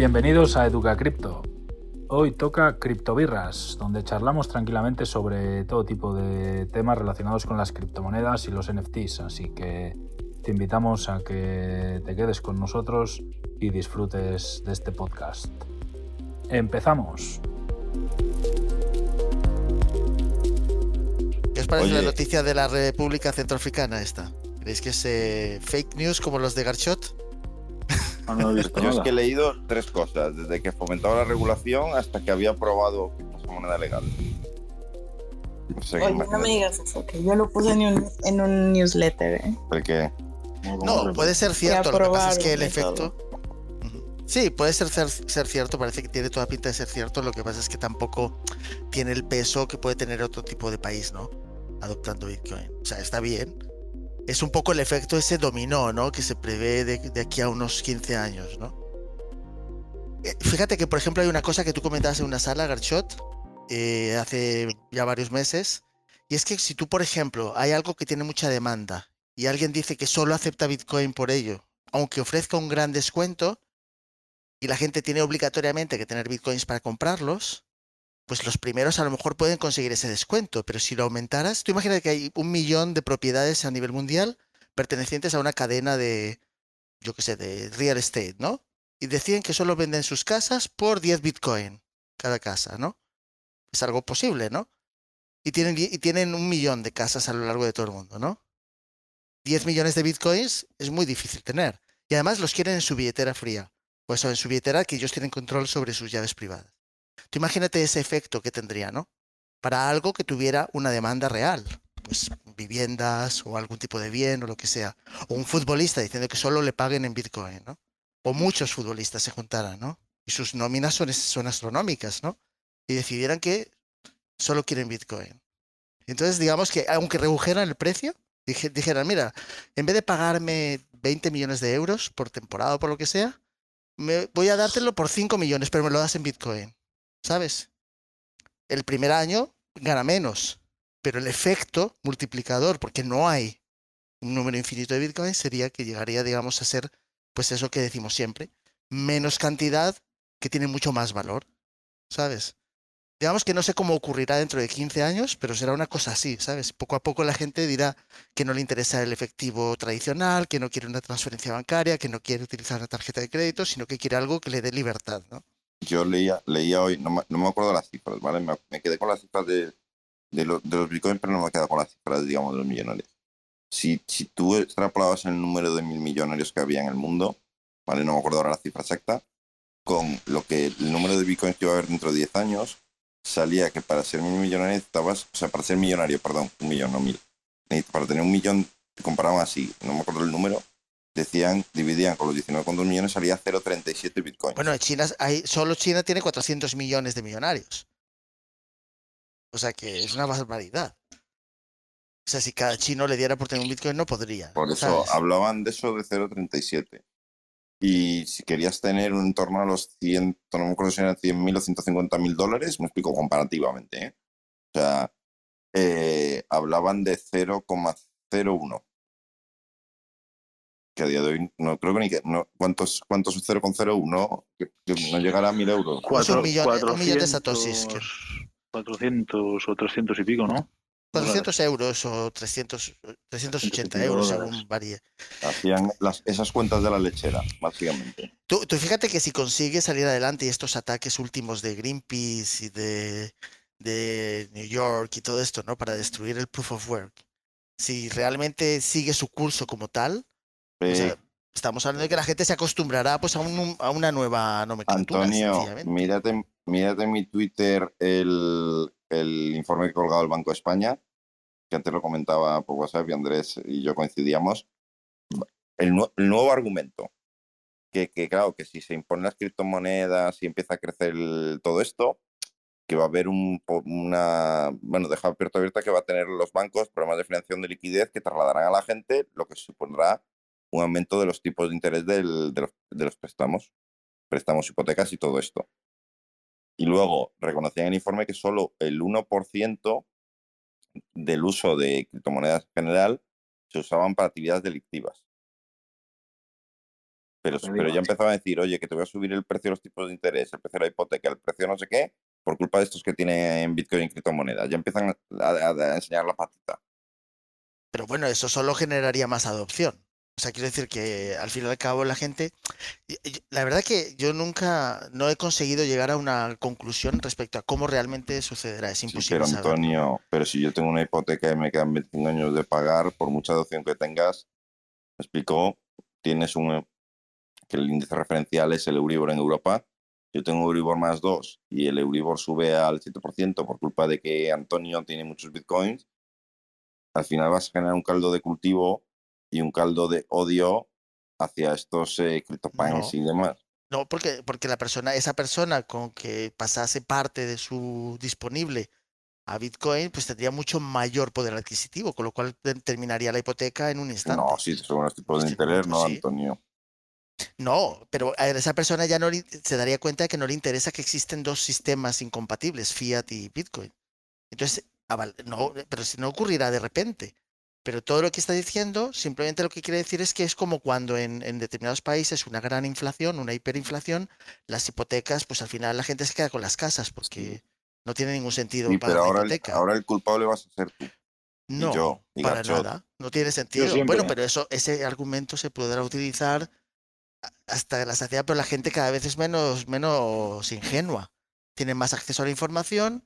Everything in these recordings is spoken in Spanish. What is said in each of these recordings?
Bienvenidos a Educa Cripto. Hoy toca Criptobirras, donde charlamos tranquilamente sobre todo tipo de temas relacionados con las criptomonedas y los NFTs, así que te invitamos a que te quedes con nosotros y disfrutes de este podcast. Empezamos. ¿Qué os parece la noticia de la República Centroafricana esta? ¿Creéis que es eh, fake news como los de Garchot? Ah, no he visto Yo es que he leído tres cosas, desde que fomentaba la regulación hasta que había aprobado esa moneda legal. No sé, Oye, no me digas eso, que yo lo puse en un, en un newsletter, ¿eh? No, puede ser cierto. Lo que pasa es que el efecto. Sí, puede ser, ser ser cierto, parece que tiene toda pinta de ser cierto. Lo que pasa es que tampoco tiene el peso que puede tener otro tipo de país, ¿no? Adoptando Bitcoin. O sea, está bien. Es un poco el efecto ese dominó, ¿no? Que se prevé de, aquí a unos 15 años, ¿no? Eh, Fíjate que, por ejemplo, hay una cosa que tú comentabas en una sala, Garchot, eh, hace ya varios meses, y es que si tú, por ejemplo, hay algo que tiene mucha demanda y alguien dice que solo acepta Bitcoin por ello, aunque ofrezca un gran descuento, y la gente tiene obligatoriamente que tener Bitcoins para comprarlos, pues los primeros a lo mejor pueden conseguir ese descuento, pero si lo aumentaras, tú imagínate que hay un millón de propiedades a nivel mundial pertenecientes a una cadena de, yo qué sé, de real estate, ¿no? Y deciden que solo venden sus casas por 10 Bitcoin cada casa, ¿no? Es algo posible, ¿no? Y tienen, y tienen un millón de casas a lo largo de todo el mundo, ¿no? 10 millones de bitcoins es muy difícil tener. Y además los quieren en su billetera fría. O eso, en su billetera que ellos tienen control sobre sus llaves privadas. Tú imagínate ese efecto que tendría, ¿no? Para algo que tuviera una demanda real. Pues viviendas o algún tipo de bien o lo que sea. O un futbolista diciendo que solo le paguen en bitcoin, ¿no? O muchos futbolistas se juntaran, ¿no? Y sus nóminas son, son astronómicas, ¿no? Y decidieran que solo quieren bitcoin. Entonces, digamos que aunque redujeran el precio, dije- dijeran, mira, en vez de pagarme 20 millones de euros por temporada o por lo que sea, me, voy a dártelo por 5 millones, pero me lo das en Bitcoin. ¿Sabes? El primer año gana menos, pero el efecto multiplicador, porque no hay un número infinito de Bitcoin, sería que llegaría, digamos, a ser, pues eso que decimos siempre, menos cantidad que tiene mucho más valor. ¿Sabes? Digamos que no sé cómo ocurrirá dentro de 15 años, pero será una cosa así, ¿sabes? Poco a poco la gente dirá que no le interesa el efectivo tradicional, que no quiere una transferencia bancaria, que no quiere utilizar una tarjeta de crédito, sino que quiere algo que le dé libertad, ¿no? Yo leía, leía hoy, no no me acuerdo las cifras, ¿vale? Me, me quedé con las cifras de, de, lo- de los bitcoins, pero no me quedado con las cifras, digamos, de los millonarios. Si, si tú extrapolabas el número de mil millonarios que había en el mundo, ¿vale? No me acuerdo ahora la cifra exacta, con lo que el número de bitcoins que iba a haber dentro de 10 años, salía que para ser mil millonario necesitabas, o sea, para ser millonario, perdón, un millón, no mil. Para tener un millón, comparaban así, no me acuerdo el número, decían, dividían con los 19,2 millones, salía 0,37 bitcoins. Bueno, en China hay, solo China tiene 400 millones de millonarios. O sea que es una barbaridad. O sea, si cada chino le diera por tener un Bitcoin, no podría. Por eso ¿sabes? hablaban de eso de 0,37. Y si querías tener un entorno a los 100, no me acuerdo si eran 100.000 o 150.000 dólares, me explico comparativamente. ¿eh? O sea, eh, hablaban de 0,01. Que a día de hoy no creo que ni que. No, ¿Cuántos, cuántos es 0,01? Que, que no llegará a 1.000 euros. Es un millón- un millón de satoshis, 400 o 300 y pico, ¿no? 400 euros o 300, 380 150 euros, dólares. según varíe. Hacían las, esas cuentas de la lechera, básicamente. Tú, tú fíjate que si consigues salir adelante y estos ataques últimos de Greenpeace y de, de New York y todo esto, ¿no? Para destruir el proof of work. Si realmente sigue su curso como tal, o sea, estamos hablando de que la gente se acostumbrará pues a, un- a una nueva nomenclatura. Antonio, mírate, mírate en mi Twitter el, el informe que ha colgado el Banco de España, que antes lo comentaba por WhatsApp y Andrés y yo coincidíamos. El, nue- el nuevo argumento, que, que claro, que si se imponen las criptomonedas y empieza a crecer el- todo esto, que va a haber un, una, bueno, deja abierto abierta que va a tener los bancos problemas de financiación de liquidez que trasladarán a la gente, lo que supondrá un aumento de los tipos de interés del- de, los, de los préstamos, préstamos, hipotecas y todo esto. Y luego reconocían en el informe que solo el 1% del uso de criptomonedas en general se usaban para actividades delictivas. Pero, pero ya empezaba a decir, oye, que te voy a subir el precio de los tipos de interés, el precio de la hipoteca, el precio no sé qué, por culpa de estos que tienen Bitcoin y criptomonedas. Ya empiezan a, a- a enseñar la patita. Pero bueno, eso solo generaría más adopción. O sea, quiero decir que al fin y al cabo la gente... La verdad que yo nunca, no he conseguido llegar a una conclusión respecto a cómo realmente sucederá. Es Sí, imposible pero saber. Antonio, pero si yo tengo una hipoteca y me quedan 25 años de pagar, por mucha adopción que tengas, me explicó, tienes un que el índice referencial es el Euribor en Europa. Yo tengo Euribor más 2 y el Euribor sube al 7% por culpa de que Antonio tiene muchos bitcoins. Al final vas a generar un caldo de cultivo y un caldo de odio hacia estos eh, CryptoPunks No. y demás. No, porque, porque la persona, esa persona con que pasase parte de su disponible a Bitcoin, pues tendría mucho mayor poder adquisitivo, con lo cual te- terminaría la hipoteca en un instante. No, sí, según los tipos de interés, no, sí. Antonio. No, pero a esa persona ya no le- se daría cuenta de que no le interesa que existen dos sistemas incompatibles, Fiat y Bitcoin. Entonces, no, pero si no ocurrirá de repente. Pero todo lo que está diciendo, simplemente lo que quiere decir es que es como cuando en, en determinados países una gran inflación, una hiperinflación, las hipotecas, pues al final la gente se queda con las casas porque no tiene ningún sentido Sí, pagar pero la ahora el, hipoteca. ahora el culpable vas a ser tú. No, yo, y para Gachot. nada. No tiene sentido. Bueno, pero eso, ese argumento se podrá utilizar hasta la saciedad, pero la gente cada vez es menos, menos ingenua. Tiene más acceso a la información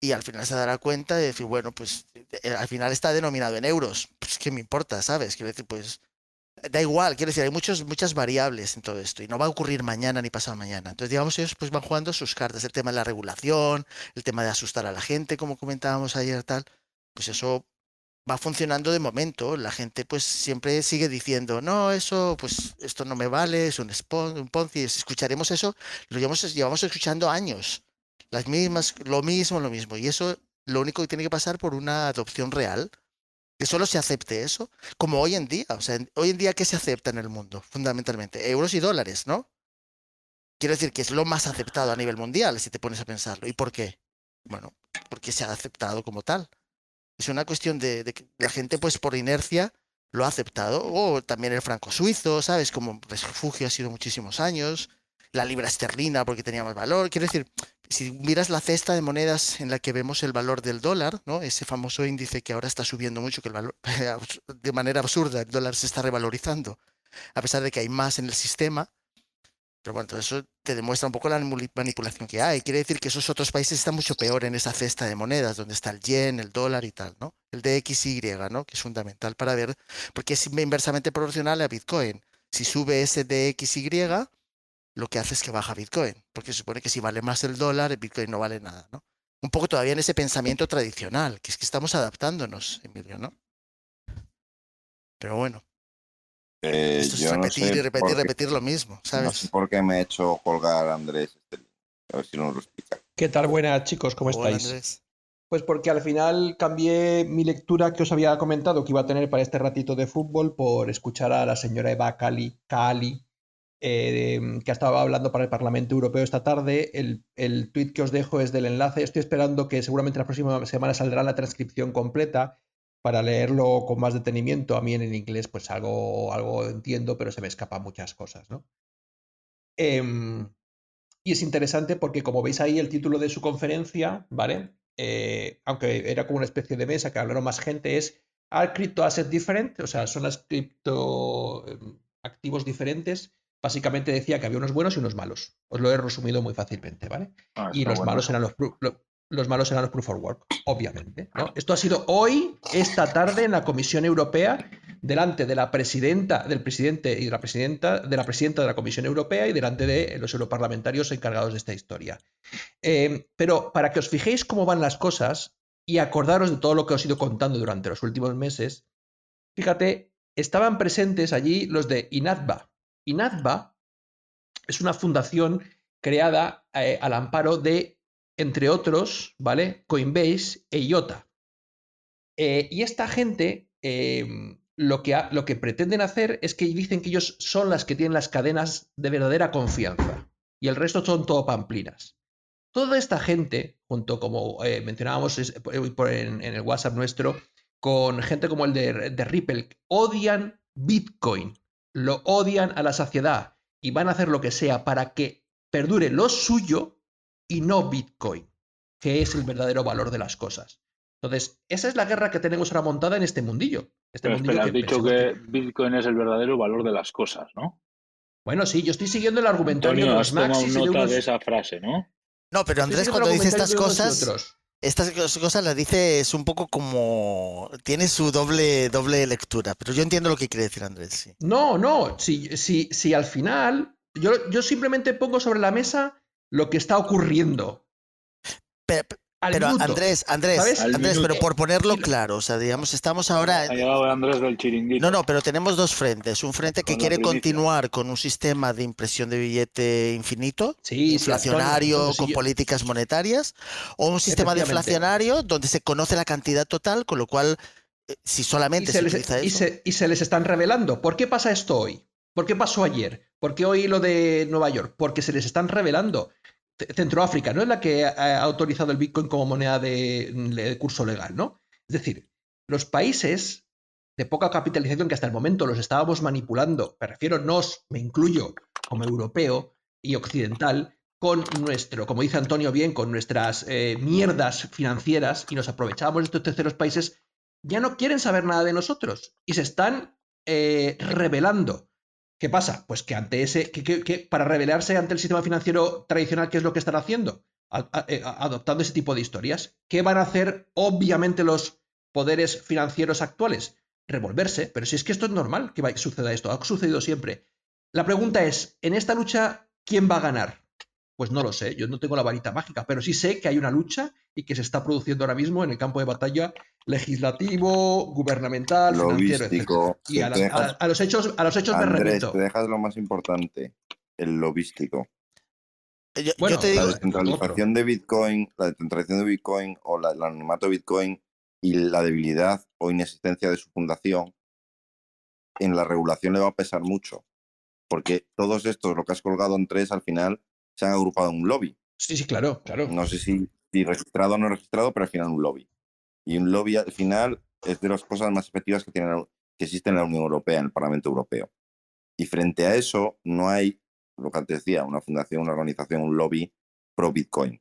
y al final se dará cuenta de decir, bueno, pues eh, al final está denominado en euros. Pues qué me importa, ¿sabes? Quiero decir, pues da igual, quiero decir, hay muchos, muchas variables en todo esto y no va a ocurrir mañana ni pasado mañana. Entonces, digamos, ellos pues van jugando sus cartas, el tema de la regulación, el tema de asustar a la gente, como comentábamos ayer, tal, pues eso va funcionando de momento. La gente pues siempre sigue diciendo, no, eso, pues esto no me vale, es un, spon- un Ponzi. Escucharemos eso, lo llevamos, llevamos escuchando años. Las mismas, lo mismo, lo mismo. Y eso lo único que tiene que pasar por una adopción real, que solo se acepte eso, como hoy en día. O sea, hoy en día, ¿qué se acepta en el mundo? Fundamentalmente, euros y dólares, ¿no? Quiero decir que es lo más aceptado a nivel mundial, si te pones a pensarlo. ¿Y por qué? Bueno, porque se ha aceptado como tal. Es una cuestión de, de que la gente, pues por inercia, lo ha aceptado. O también el franco suizo, ¿sabes? Como refugio ha sido muchísimos años. La libra esterlina porque tenía más valor. Quiero decir, si miras la cesta de monedas en la que vemos el valor del dólar, ¿no? Ese famoso índice que ahora está subiendo mucho, que el valor, de manera absurda, el dólar se está revalorizando, a pesar de que hay más en el sistema. Pero bueno, eso te demuestra un poco la manipulación que hay. Quiere decir que esos otros países están mucho peor en esa cesta de monedas, donde está el yen, el dólar y tal, ¿no? El DXY, ¿no? Que es fundamental para ver, porque es inversamente proporcional a Bitcoin. Si sube ese DXY, lo que hace es que baja Bitcoin, porque se supone que si vale más el dólar, el Bitcoin no vale nada, ¿no? Un poco todavía en ese pensamiento tradicional, que es que estamos adaptándonos, Emilio, ¿no? Pero bueno, Eh, esto es no repetir sé y repetir qué- repetir lo mismo, No ¿sabes? sé por qué me he hecho colgar Andrés este. A ver si nos lo explica. ¿Qué tal? Buenas chicos, ¿cómo Hola, estáis? Andrés. Pues porque al final cambié mi lectura que os había comentado que iba a tener para este ratito de fútbol por escuchar a la señora Eva Cali, Cali eh, que estaba hablando para el Parlamento Europeo esta tarde. El, el tuit que os dejo es del enlace. Estoy esperando que seguramente la próxima semana saldrá la transcripción completa para leerlo con más detenimiento. A mí en inglés pues algo, algo entiendo, pero se me escapan muchas cosas, ¿no? Em, y es interesante porque, como veis ahí, el título de su conferencia, ¿vale? Eh, aunque era como una especie de mesa que hablaron más gente, es ¿Are crypto assets different? O sea, son las cripto em, diferentes. Básicamente decía que había unos buenos y unos malos. Os lo he resumido muy fácilmente, ¿vale? Ah, y los bueno malos eran los, los malos eran los proof of work, obviamente. ¿no? Esto ha sido hoy, esta tarde, en la Comisión Europea, delante de la presidenta, del presidente y de la presidenta, de la presidenta de la Comisión Europea y delante de los europarlamentarios encargados de esta historia. Eh, pero para que os fijéis cómo van las cosas y acordaros de todo lo que os he ido contando durante los últimos meses, fíjate, estaban presentes allí los de INATBA es una fundación creada eh, al amparo de, entre otros, ¿vale? Coinbase e IOTA. Eh, y esta gente eh, lo, que lo que pretenden hacer es que dicen que ellos son las que tienen las cadenas de verdadera confianza y el resto son todo pamplinas. Toda esta gente, junto como eh, mencionábamos en, el WhatsApp nuestro, con gente como el de Ripple, odian Bitcoin. Lo odian a la saciedad y van a hacer lo que sea para que perdure lo suyo y no Bitcoin, que es el verdadero valor de las cosas. Entonces, esa es la guerra que tenemos ahora montada en este mundillo. Este Pero mundillo espera, has dicho que Bitcoin es el verdadero valor de las cosas, ¿no? Bueno, sí, yo estoy siguiendo el argumentario Antonio, de has los tomado y de unos... de esa frase, ¿no? No, pero Andrés cuando dice estas cosas. Estas cos- cosas las dice es un poco como tiene su doble doble lectura, pero yo entiendo lo que quiere decir Andrés. Sí. No, no, si, si, si al final yo, yo simplemente pongo sobre la mesa lo que está ocurriendo. Pe- Al Pero. Andrés, Andrés, Andrés, pero por ponerlo claro, o sea, digamos, estamos ahora Ha llegado Andrés del chiringuito. No, no, pero tenemos dos frentes. Un frente que Con quiere continuar con un sistema de impresión de billete infinito, Sí, inflacionario, con políticas monetarias, o un sistema de inflacionario donde se conoce la cantidad total, con lo cual, eh, si y solamente se, se, les, utiliza y eso. se- y se les están revelando. ¿Por qué pasa esto hoy? ¿Por qué pasó ayer? ¿Por qué hoy lo de Nueva York? Porque se les están revelando. Centroáfrica no es la que ha autorizado el Bitcoin como moneda de, de curso legal, ¿no? Es decir, los países de poca capitalización que hasta el momento los estábamos manipulando, me refiero nos, me incluyo como europeo y occidental, con nuestro, como dice Antonio bien, con nuestras eh, mierdas financieras y nos aprovechábamos de estos terceros países, ya no quieren saber nada de nosotros y se están eh, revelando. ¿Qué pasa? Pues que ante ese, que, para rebelarse ante el sistema financiero tradicional, ¿qué es lo que están haciendo? Eh, adoptando ese tipo de historias. ¿Qué van a hacer, obviamente, los poderes financieros actuales? Revolverse. Pero si es que esto es normal que suceda esto, ha sucedido siempre. La pregunta es, en esta lucha, ¿quién va a ganar? Pues no lo sé, yo no tengo la varita mágica, pero sí sé que hay una lucha y que se está produciendo ahora mismo en el campo de batalla legislativo, gubernamental, financiero, etc. lobístico. Y a, la- dejas- a- a los hechos, a los hechos me Andrés, remito. te dejas lo más importante, el lobístico. Yo, yo Bueno, te La digo, otro. descentralización de Bitcoin, la descentralización de Bitcoin o la, el anonimato de Bitcoin y la debilidad o inexistencia de su fundación en la regulación le va a pesar mucho. Porque todos estos, lo que has colgado en tres, al final se han agrupado en un lobby. Sí, sí, claro, claro. No sé si, si registrado o no registrado, pero al final un lobby. Y un lobby al final es de las cosas más efectivas que, tiene, que existen en la Unión Europea, en el Parlamento Europeo. Y frente a eso no hay, lo que antes decía, una fundación, una organización, un lobby pro Bitcoin.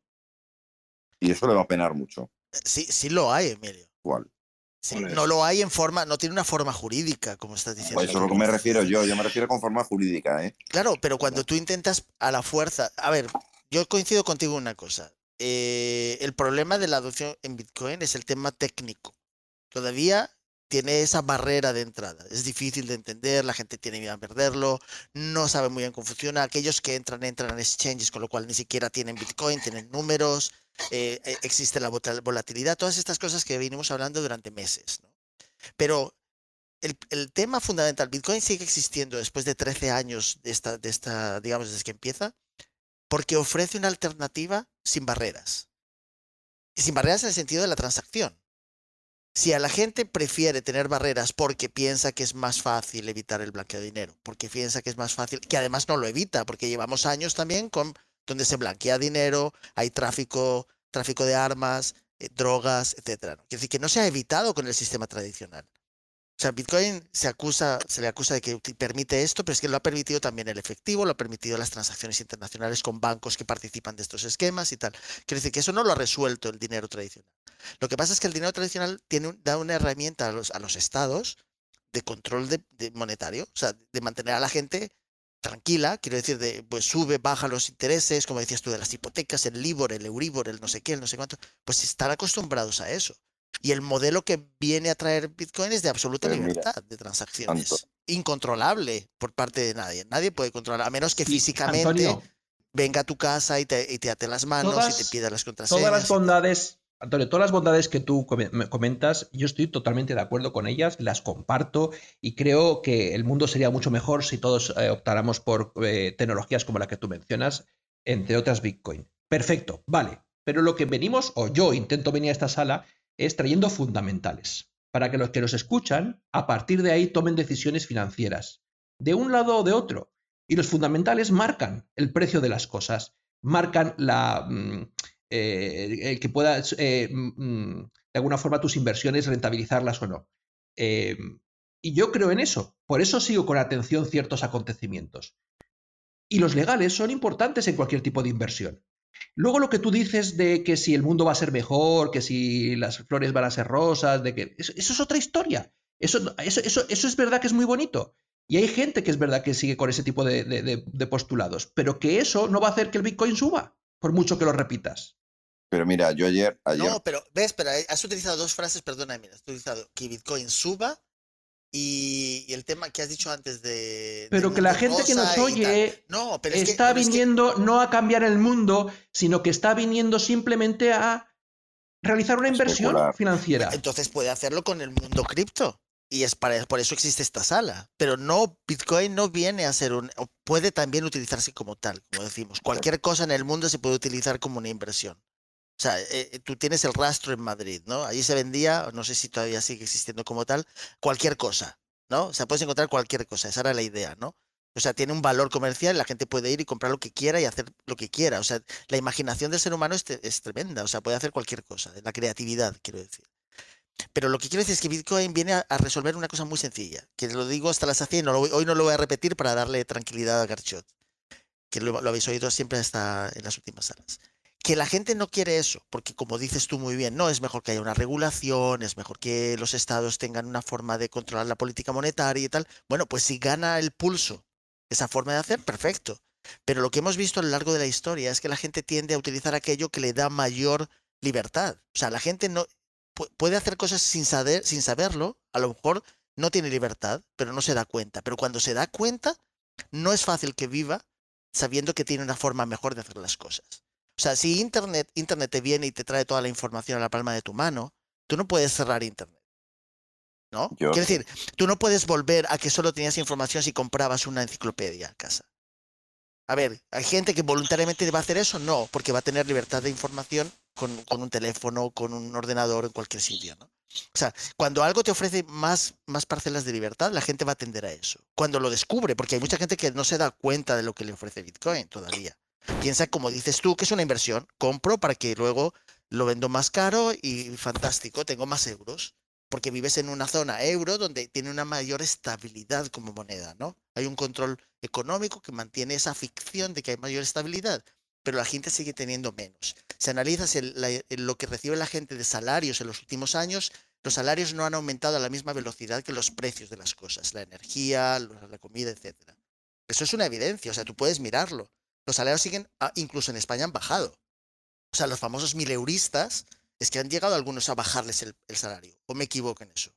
Y eso le va a penar mucho. sí, sí lo hay, Emilio. Igual. Sí, no lo hay en forma, no tiene una forma jurídica, como estás diciendo. Pues eso es lo que me refiero yo. Yo me refiero con forma jurídica, ¿eh? Claro, pero cuando tú intentas a la fuerza. A ver, yo coincido contigo en una cosa. Eh, el problema de la adopción en Bitcoin es el tema técnico. Todavía tiene esa barrera de entrada. Es difícil de entender, la gente tiene miedo a perderlo, no sabe muy bien cómo funciona. Aquellos que entran, entran en exchanges, con lo cual ni siquiera tienen Bitcoin, tienen números, eh, eh, existe la volatilidad, todas estas cosas que venimos hablando durante meses. Pero el, el tema fundamental, Bitcoin sigue existiendo después de 13 años de esta, de esta, digamos, desde que empieza, porque ofrece una alternativa sin barreras. Sin barreras en el sentido de la transacción. Si a la gente prefiere tener barreras porque piensa que es más fácil evitar el blanqueo de dinero, porque piensa que es más fácil, que además no lo evita, porque llevamos años también con donde se blanquea dinero, hay tráfico, tráfico de armas, eh, drogas, etcétera. Quiere decir que no se ha evitado con el sistema tradicional. O sea, Bitcoin se acusa, se le acusa de que permite esto, pero es que lo ha permitido también el efectivo, lo ha permitido las transacciones internacionales con bancos que participan de estos esquemas y tal. Quiere decir que eso no lo ha resuelto el dinero tradicional. Lo que pasa es que el dinero tradicional tiene, da una herramienta a los, a los estados de control de, de monetario, o sea, de mantener a la gente tranquila, quiero decir, de pues sube, baja los intereses, como decías tú, de las hipotecas, el LIBOR, el Euribor, el no sé qué, el no sé cuánto, pues están acostumbrados a eso. Y el modelo que viene a traer Bitcoin es de absoluta Pues mira, libertad de transacciones. Anto- Incontrolable por parte de nadie. Nadie puede controlar, a menos que Sí, físicamente Antonio, venga a tu casa y te, y te ate las manos y te pida las contraseñas. todas las bondades, Antonio, todas las bondades que tú come- me comentas, yo estoy totalmente de acuerdo con ellas, las comparto y creo que el mundo sería mucho mejor si todos eh, optáramos por eh, tecnologías como la que tú mencionas, entre otras Bitcoin. Perfecto, vale. Pero lo que venimos, o yo intento venir a esta sala, es trayendo fundamentales, para que los que nos escuchan, a partir de ahí, tomen decisiones financieras, de un lado o de otro. Y los fundamentales marcan el precio de las cosas, marcan la, mm, eh, que puedas, eh, mm, mm, de alguna forma, tus inversiones rentabilizarlas o no. Eh, Y yo creo en eso. Por eso sigo con atención ciertos acontecimientos. Y los legales son importantes en cualquier tipo de inversión. Luego lo que tú dices de que si el mundo va a ser mejor, que si las flores van a ser rosas, de que eso, eso es otra historia. Eso, eso, eso, eso, es verdad que es muy bonito. Y hay gente que es verdad que sigue con ese tipo de, de, de, postulados, pero que eso no va a hacer que el Bitcoin suba, por mucho que lo repitas. Pero mira, yo ayer, ayer... No, pero ves, pero has utilizado dos frases, perdona, mira, has utilizado que Bitcoin suba y, y, el tema que has dicho antes de. Pero que la gente que nos oye no, pero está que, pero viniendo es que... no a cambiar el mundo, sino que está viniendo simplemente a realizar una inversión Especular. financiera. Entonces puede hacerlo con el mundo cripto. Y es para, por eso existe esta sala. Pero no, Bitcoin no viene a ser un. Puede también utilizarse como tal, como decimos. Cualquier cosa en el mundo se puede utilizar como una inversión. O sea, eh, tú tienes el rastro en Madrid, ¿no? Allí se vendía, no sé si todavía sigue existiendo como tal, cualquier cosa, ¿no? O sea, puedes encontrar cualquier cosa, esa era la idea, ¿no? O sea, tiene un valor comercial, la gente puede ir y comprar lo que quiera y hacer lo que quiera. O sea, la imaginación del ser humano es, tremenda, o sea, puede hacer cualquier cosa, la creatividad, quiero decir. Pero lo que quiero decir es que Bitcoin viene a, resolver una cosa muy sencilla, que lo digo hasta la lo, hoy no lo voy a repetir para darle tranquilidad a Garchot, que lo habéis oído siempre hasta en las últimas salas que la gente no quiere eso, porque como dices tú muy bien, no es mejor que haya una regulación, es mejor que los estados tengan una forma de controlar la política monetaria y tal. Bueno, pues si gana el pulso esa forma de hacer, perfecto. Pero lo que hemos visto a lo largo de la historia es que la gente tiende a utilizar aquello que le da mayor libertad. O sea, la gente no puede hacer cosas sin saber, sin saberlo, a lo mejor no tiene libertad, pero no se da cuenta. Pero cuando se da cuenta, no es fácil que viva sabiendo que tiene una forma mejor de hacer las cosas. O sea, si Internet, Internet te viene y te trae toda la información a la palma de tu mano, tú no puedes cerrar Internet. ¿No? Yo- Quiero decir, tú no puedes volver a que solo tenías información si comprabas una enciclopedia a casa. A ver, ¿hay gente que voluntariamente va a hacer eso? No, porque va a tener libertad de información con, con un teléfono, con un ordenador, en cualquier sitio, ¿no? O sea, cuando algo te ofrece más, más parcelas de libertad, la gente va a tender a eso. Cuando lo descubre, porque hay mucha gente que no se da cuenta de lo que le ofrece Bitcoin todavía. Piensa, como dices tú, que es una inversión. Compro para que luego lo vendo más caro y fantástico, tengo más euros. Porque vives en una zona euro donde tiene una mayor estabilidad como moneda, ¿no? Hay un control económico que mantiene esa ficción de que hay mayor estabilidad, pero la gente sigue teniendo menos. Si analizas lo que recibe la gente de salarios en los últimos años, los salarios no han aumentado a la misma velocidad que los precios de las cosas, la energía, la comida, etcétera. Eso es una evidencia, o sea, tú puedes mirarlo. Los salarios siguen, ah, incluso en España han bajado. O sea, los famosos mileuristas es que han llegado algunos a bajarles el, el salario. ¿O me equivoco en eso?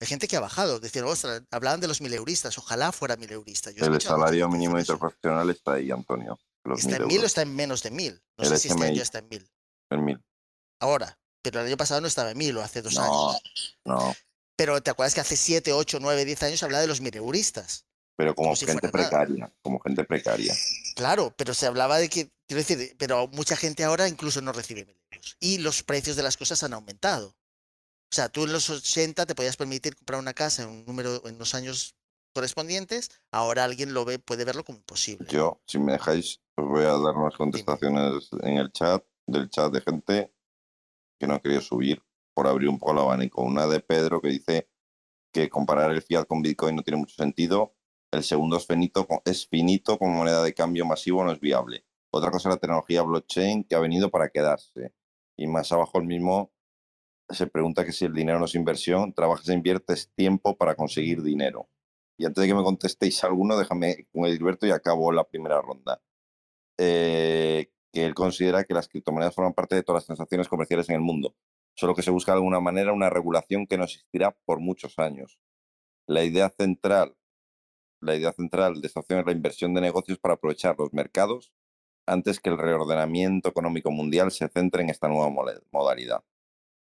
Hay gente que ha bajado. Decían, ostras, hablaban de los mileuristas. Ojalá fuera mileurista. Yo El salario mínimo interprofesional está ahí, Antonio. Los ¿Está mil en mil o está en menos de mil? No El sé si este año está en mil. El mil. Ahora. Pero el año pasado no estaba en mil o hace dos No, años. no. Pero te acuerdas que hace siete, ocho, nueve, diez años se hablaba de los mileuristas. Pero como Como si gente nada. precaria. Como gente precaria. Claro, pero se hablaba de que, quiero decir, pero mucha gente ahora incluso no recibe mil euros. Y los precios de las cosas han aumentado. O sea, tú en los 80 te podías permitir comprar una casa en un número en los años correspondientes, ahora alguien lo ve, puede verlo como imposible. Yo, si me dejáis, os voy a dar unas contestaciones en el chat, del chat de gente que no ha querido subir por abrir un poco el abanico. Una de Pedro que dice que comparar el fiat con Bitcoin no tiene mucho sentido. El segundo es finito, es como moneda de cambio masivo, no es viable. Otra cosa es la tecnología blockchain que ha venido para quedarse. Y más abajo el mismo se pregunta que si el dinero no es inversión, trabajas e inviertes tiempo para conseguir dinero. Y antes de que me contestéis alguno, déjame con Edilberto y acabo la primera ronda. Eh, que él considera que las criptomonedas forman parte de todas las transacciones comerciales en el mundo, solo que se busca de alguna manera una regulación que no existirá por muchos años. La idea central, la idea central de esta opción es la inversión de negocios para aprovechar los mercados antes que el reordenamiento económico mundial se centre en esta nueva modalidad.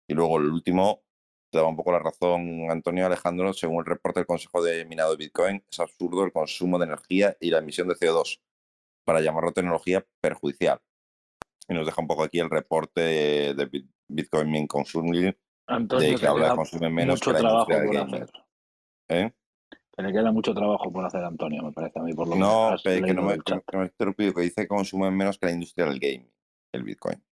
Y luego el último, te daba un poco la razón, Antonio Alejandro, según el reporte del Consejo de Minado de Bitcoin, es absurdo el consumo de energía y la emisión de CO2 para llamarlo tecnología perjudicial. Y nos deja un poco aquí el reporte de de Bit- Bitcoin Min Consuming, Antonio, de que habla de consume menos que la industria. ¿eh? Te le queda mucho trabajo por hacer, Antonio, me parece a mí, por lo que No, has pe- que no me, que no me que dice que consume menos que la industria del gaming, el Bitcoin.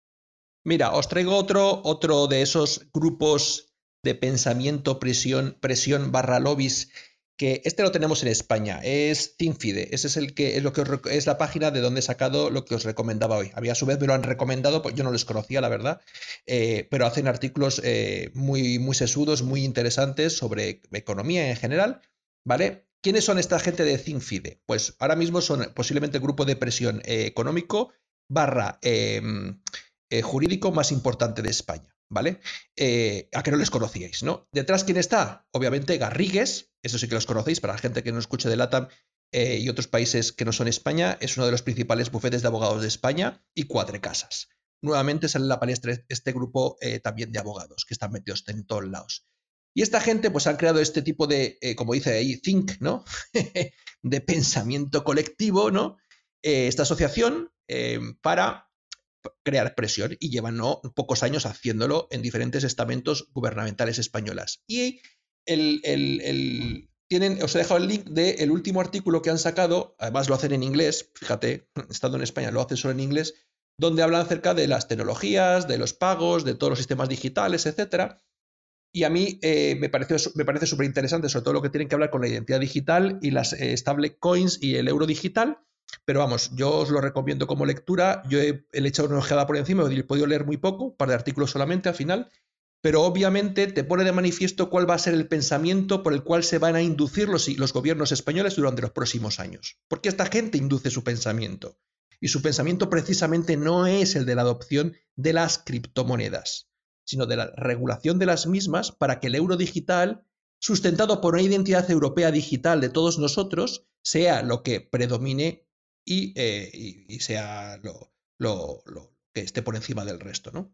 Mira, os traigo otro, otro de esos grupos de pensamiento, presión, presión barra lobbies que este lo tenemos en España, es Teamfide, ese es el que es lo que es la página de donde he sacado lo que os recomendaba hoy. Había a su vez me lo han recomendado, pues yo no les conocía, la verdad, eh, pero hacen artículos eh, muy, muy sesudos, muy interesantes sobre economía en general, ¿vale? ¿Quiénes son esta gente de Teamfide? Pues ahora mismo son posiblemente el grupo de presión eh, económico barra em, jurídico más importante de España. ¿vale? Eh, a que no les conocíais, ¿no? Detrás, ¿quién está? Obviamente Garrigues, eso sí que los conocéis, para la gente que no escuche de LATAM eh, y otros países que no son España, es uno de los principales bufetes de abogados de España y Cuatro Casas. Nuevamente sale en la palestra este grupo eh, también de abogados que están metidos en todos lados. Y esta gente, pues han creado este tipo de, como dice ahí, think, ¿no? de pensamiento colectivo, ¿no? esta asociación para crear presión y llevan ¿no? pocos años haciéndolo en diferentes estamentos gubernamentales españolas. Y el, el, tienen, os he dejado el link del último artículo que han sacado, además lo hacen en inglés, fíjate, estando en España lo hacen solo en inglés, donde hablan acerca de las tecnologías, de los pagos, de todos los sistemas digitales, etc. Y a mí eh, me, parece, me parece súper interesante, sobre todo lo que tienen que hablar con la identidad digital y las eh, stable coins y el euro digital pero vamos, yo os lo recomiendo como lectura. Yo he, echado una ojeada por encima, he podido leer muy poco, un par de artículos solamente al final, pero obviamente te pone de manifiesto cuál va a ser el pensamiento por el cual se van a inducir los, los gobiernos españoles durante los próximos años. Porque esta gente induce su pensamiento. Y su pensamiento precisamente no es el de la adopción de las criptomonedas, sino de la regulación de las mismas para que el euro digital, sustentado por una identidad europea digital de todos nosotros, sea lo que predomine eh, y, sea lo, que esté por encima del resto, ¿no?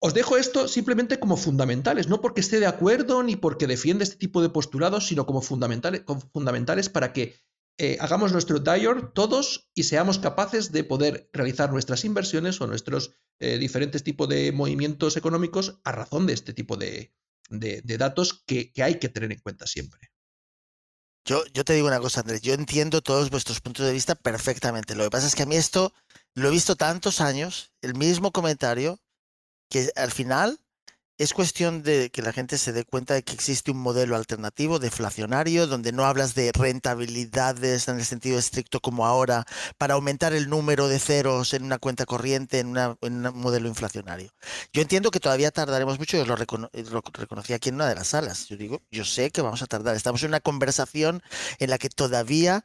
Os dejo esto simplemente como fundamentales, no porque esté de acuerdo ni porque defienda este tipo de postulados, sino como fundamentales, fundamentales para que eh, hagamos nuestro DIOR todos y seamos capaces de poder realizar nuestras inversiones o nuestros eh, diferentes tipos de movimientos económicos a razón de este tipo de, datos que hay que tener en cuenta siempre. Yo, yo te digo una cosa, Andrés, yo entiendo todos vuestros puntos de vista perfectamente. Lo que pasa es que a mí esto lo he visto tantos años, el mismo comentario, que al final es cuestión de que la gente se dé cuenta de que existe un modelo alternativo deflacionario donde no hablas de rentabilidades en el sentido estricto como ahora para aumentar el número de ceros en una cuenta corriente en, un modelo inflacionario. Yo entiendo que todavía tardaremos mucho, yo lo, lo, reconocí aquí en una de las salas. Yo digo, yo sé que vamos a tardar. Estamos en una conversación en la que todavía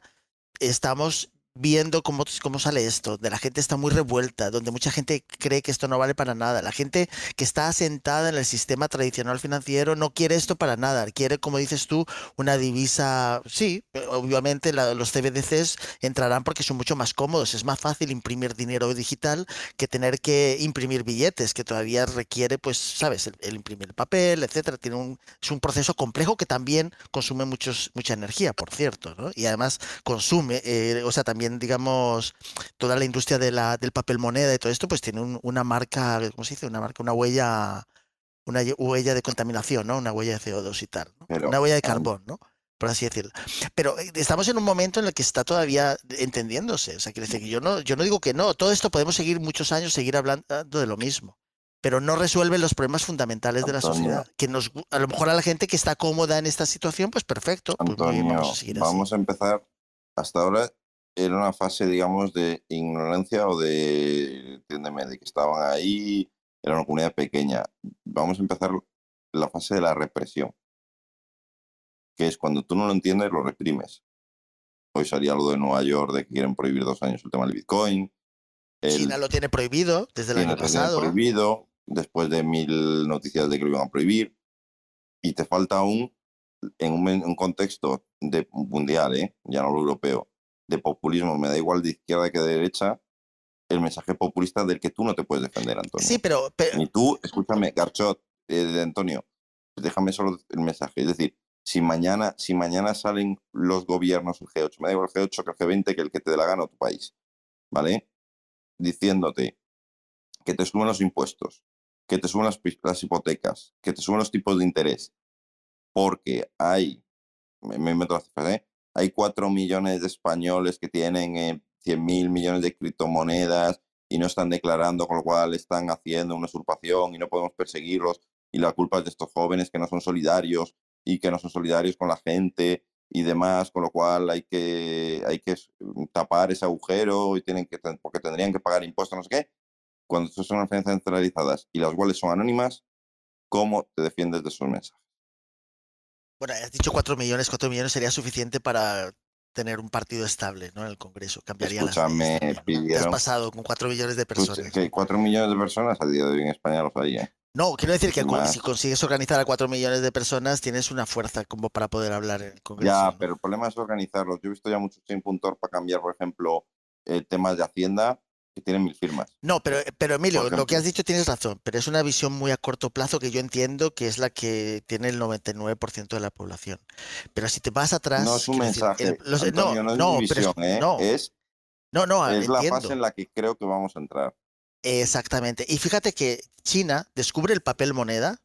estamos viendo cómo, cómo sale esto, de la gente está muy revuelta, donde mucha gente cree que esto no vale para nada. La gente que está asentada en el sistema tradicional financiero no quiere esto para nada, quiere, como dices tú, una divisa, sí, obviamente los CBDCs entrarán porque son mucho más cómodos, es más fácil imprimir dinero digital que tener que imprimir billetes, que todavía requiere, pues, sabes, el, imprimir el papel, etcétera. Tiene un, es un proceso complejo que también consume muchos, mucha energía, por cierto, ¿no? Y además consume, eh, o sea, también digamos, toda la industria de la, del papel moneda y todo esto, pues tiene una marca, ¿cómo se dice? Una marca, una huella, una huella de contaminación, ¿no? Una huella de CO2 y tal, una huella de carbón, ¿no? Por así decirlo. Pero eh, estamos en un momento en el que está todavía entendiéndose. O sea, quiere decir que yo no, yo no digo que no. Todo esto podemos seguir muchos años, seguir hablando de lo mismo pero no resuelve los problemas fundamentales de la sociedad. Que nos, a lo mejor a la gente que está cómoda en esta situación, pues perfecto. Pues vamos, a, vamos a empezar. Hasta ahora era una fase, digamos, de ignorancia o de, entiéndeme, de que estaban ahí, era una comunidad pequeña. Vamos a empezar la fase de la represión, que es cuando tú no lo entiendes, lo reprimes. Hoy salía lo de Nueva York de que quieren prohibir dos años el tema del Bitcoin. China lo tiene prohibido desde el año pasado. prohibido, después de mil noticias de que lo iban a prohibir. Y te falta aún, en un, un contexto de mundial, ¿eh? ya no lo europeo, de populismo, me da igual de izquierda que de derecha, el mensaje populista del que tú no te puedes defender, Antonio. Sí, pero... Ni tú, escúchame, Garchot, eh, de Antonio, déjame solo el mensaje. Es decir, si mañana, si mañana salen los gobiernos, el G8, me da igual el G8 que el G20, que el que te dé la gana a tu país, ¿vale? Diciéndote que te suben los impuestos, que te suben las, las hipotecas, que te suben los tipos de interés, porque hay, me, me meto las cifras, ¿eh? Hay 4 millones de españoles que tienen eh, 100 mil millones de criptomonedas y no están declarando, con lo cual están haciendo una usurpación y no podemos perseguirlos y la culpa es de estos jóvenes que no son solidarios y que no son solidarios con la gente y demás, con lo cual hay que, hay que mm, tapar ese agujero y tienen que, porque tendrían que pagar impuestos, no sé qué. Cuando estas son finanzas centralizadas y las cuales son anónimas, ¿cómo te defiendes de esos mensajes? Bueno, has dicho 4 millones, 4 millones sería suficiente para tener un partido estable, ¿no? En el Congreso. Cambiaría las Escúchame, leyes también, ¿no? ¿Qué has pidieron- pasado con 4 millones de personas? que hay cuatro millones de personas a día de hoy en España los hay, ¿eh? No, quiero decir que Más. si consigues organizar a 4 millones de personas, tienes una fuerza como para poder hablar en el Congreso. Ya, ¿no? pero el problema es organizarlos. Yo he visto ya muchos puntor para cambiar, por ejemplo, eh, temas de Hacienda que tienen mil firmas. No, pero, pero Emilio, lo que has dicho tienes razón, pero es una visión muy a corto plazo que yo entiendo que es la que tiene el 99% de la población. Pero si te vas atrás... No es un decir, mensaje, el- los- Antonio, no, es mi pero es- visión, ¿eh? no, es, no, no, es la fase en la que creo que vamos a entrar. Exactamente. Y fíjate que China descubre el papel moneda,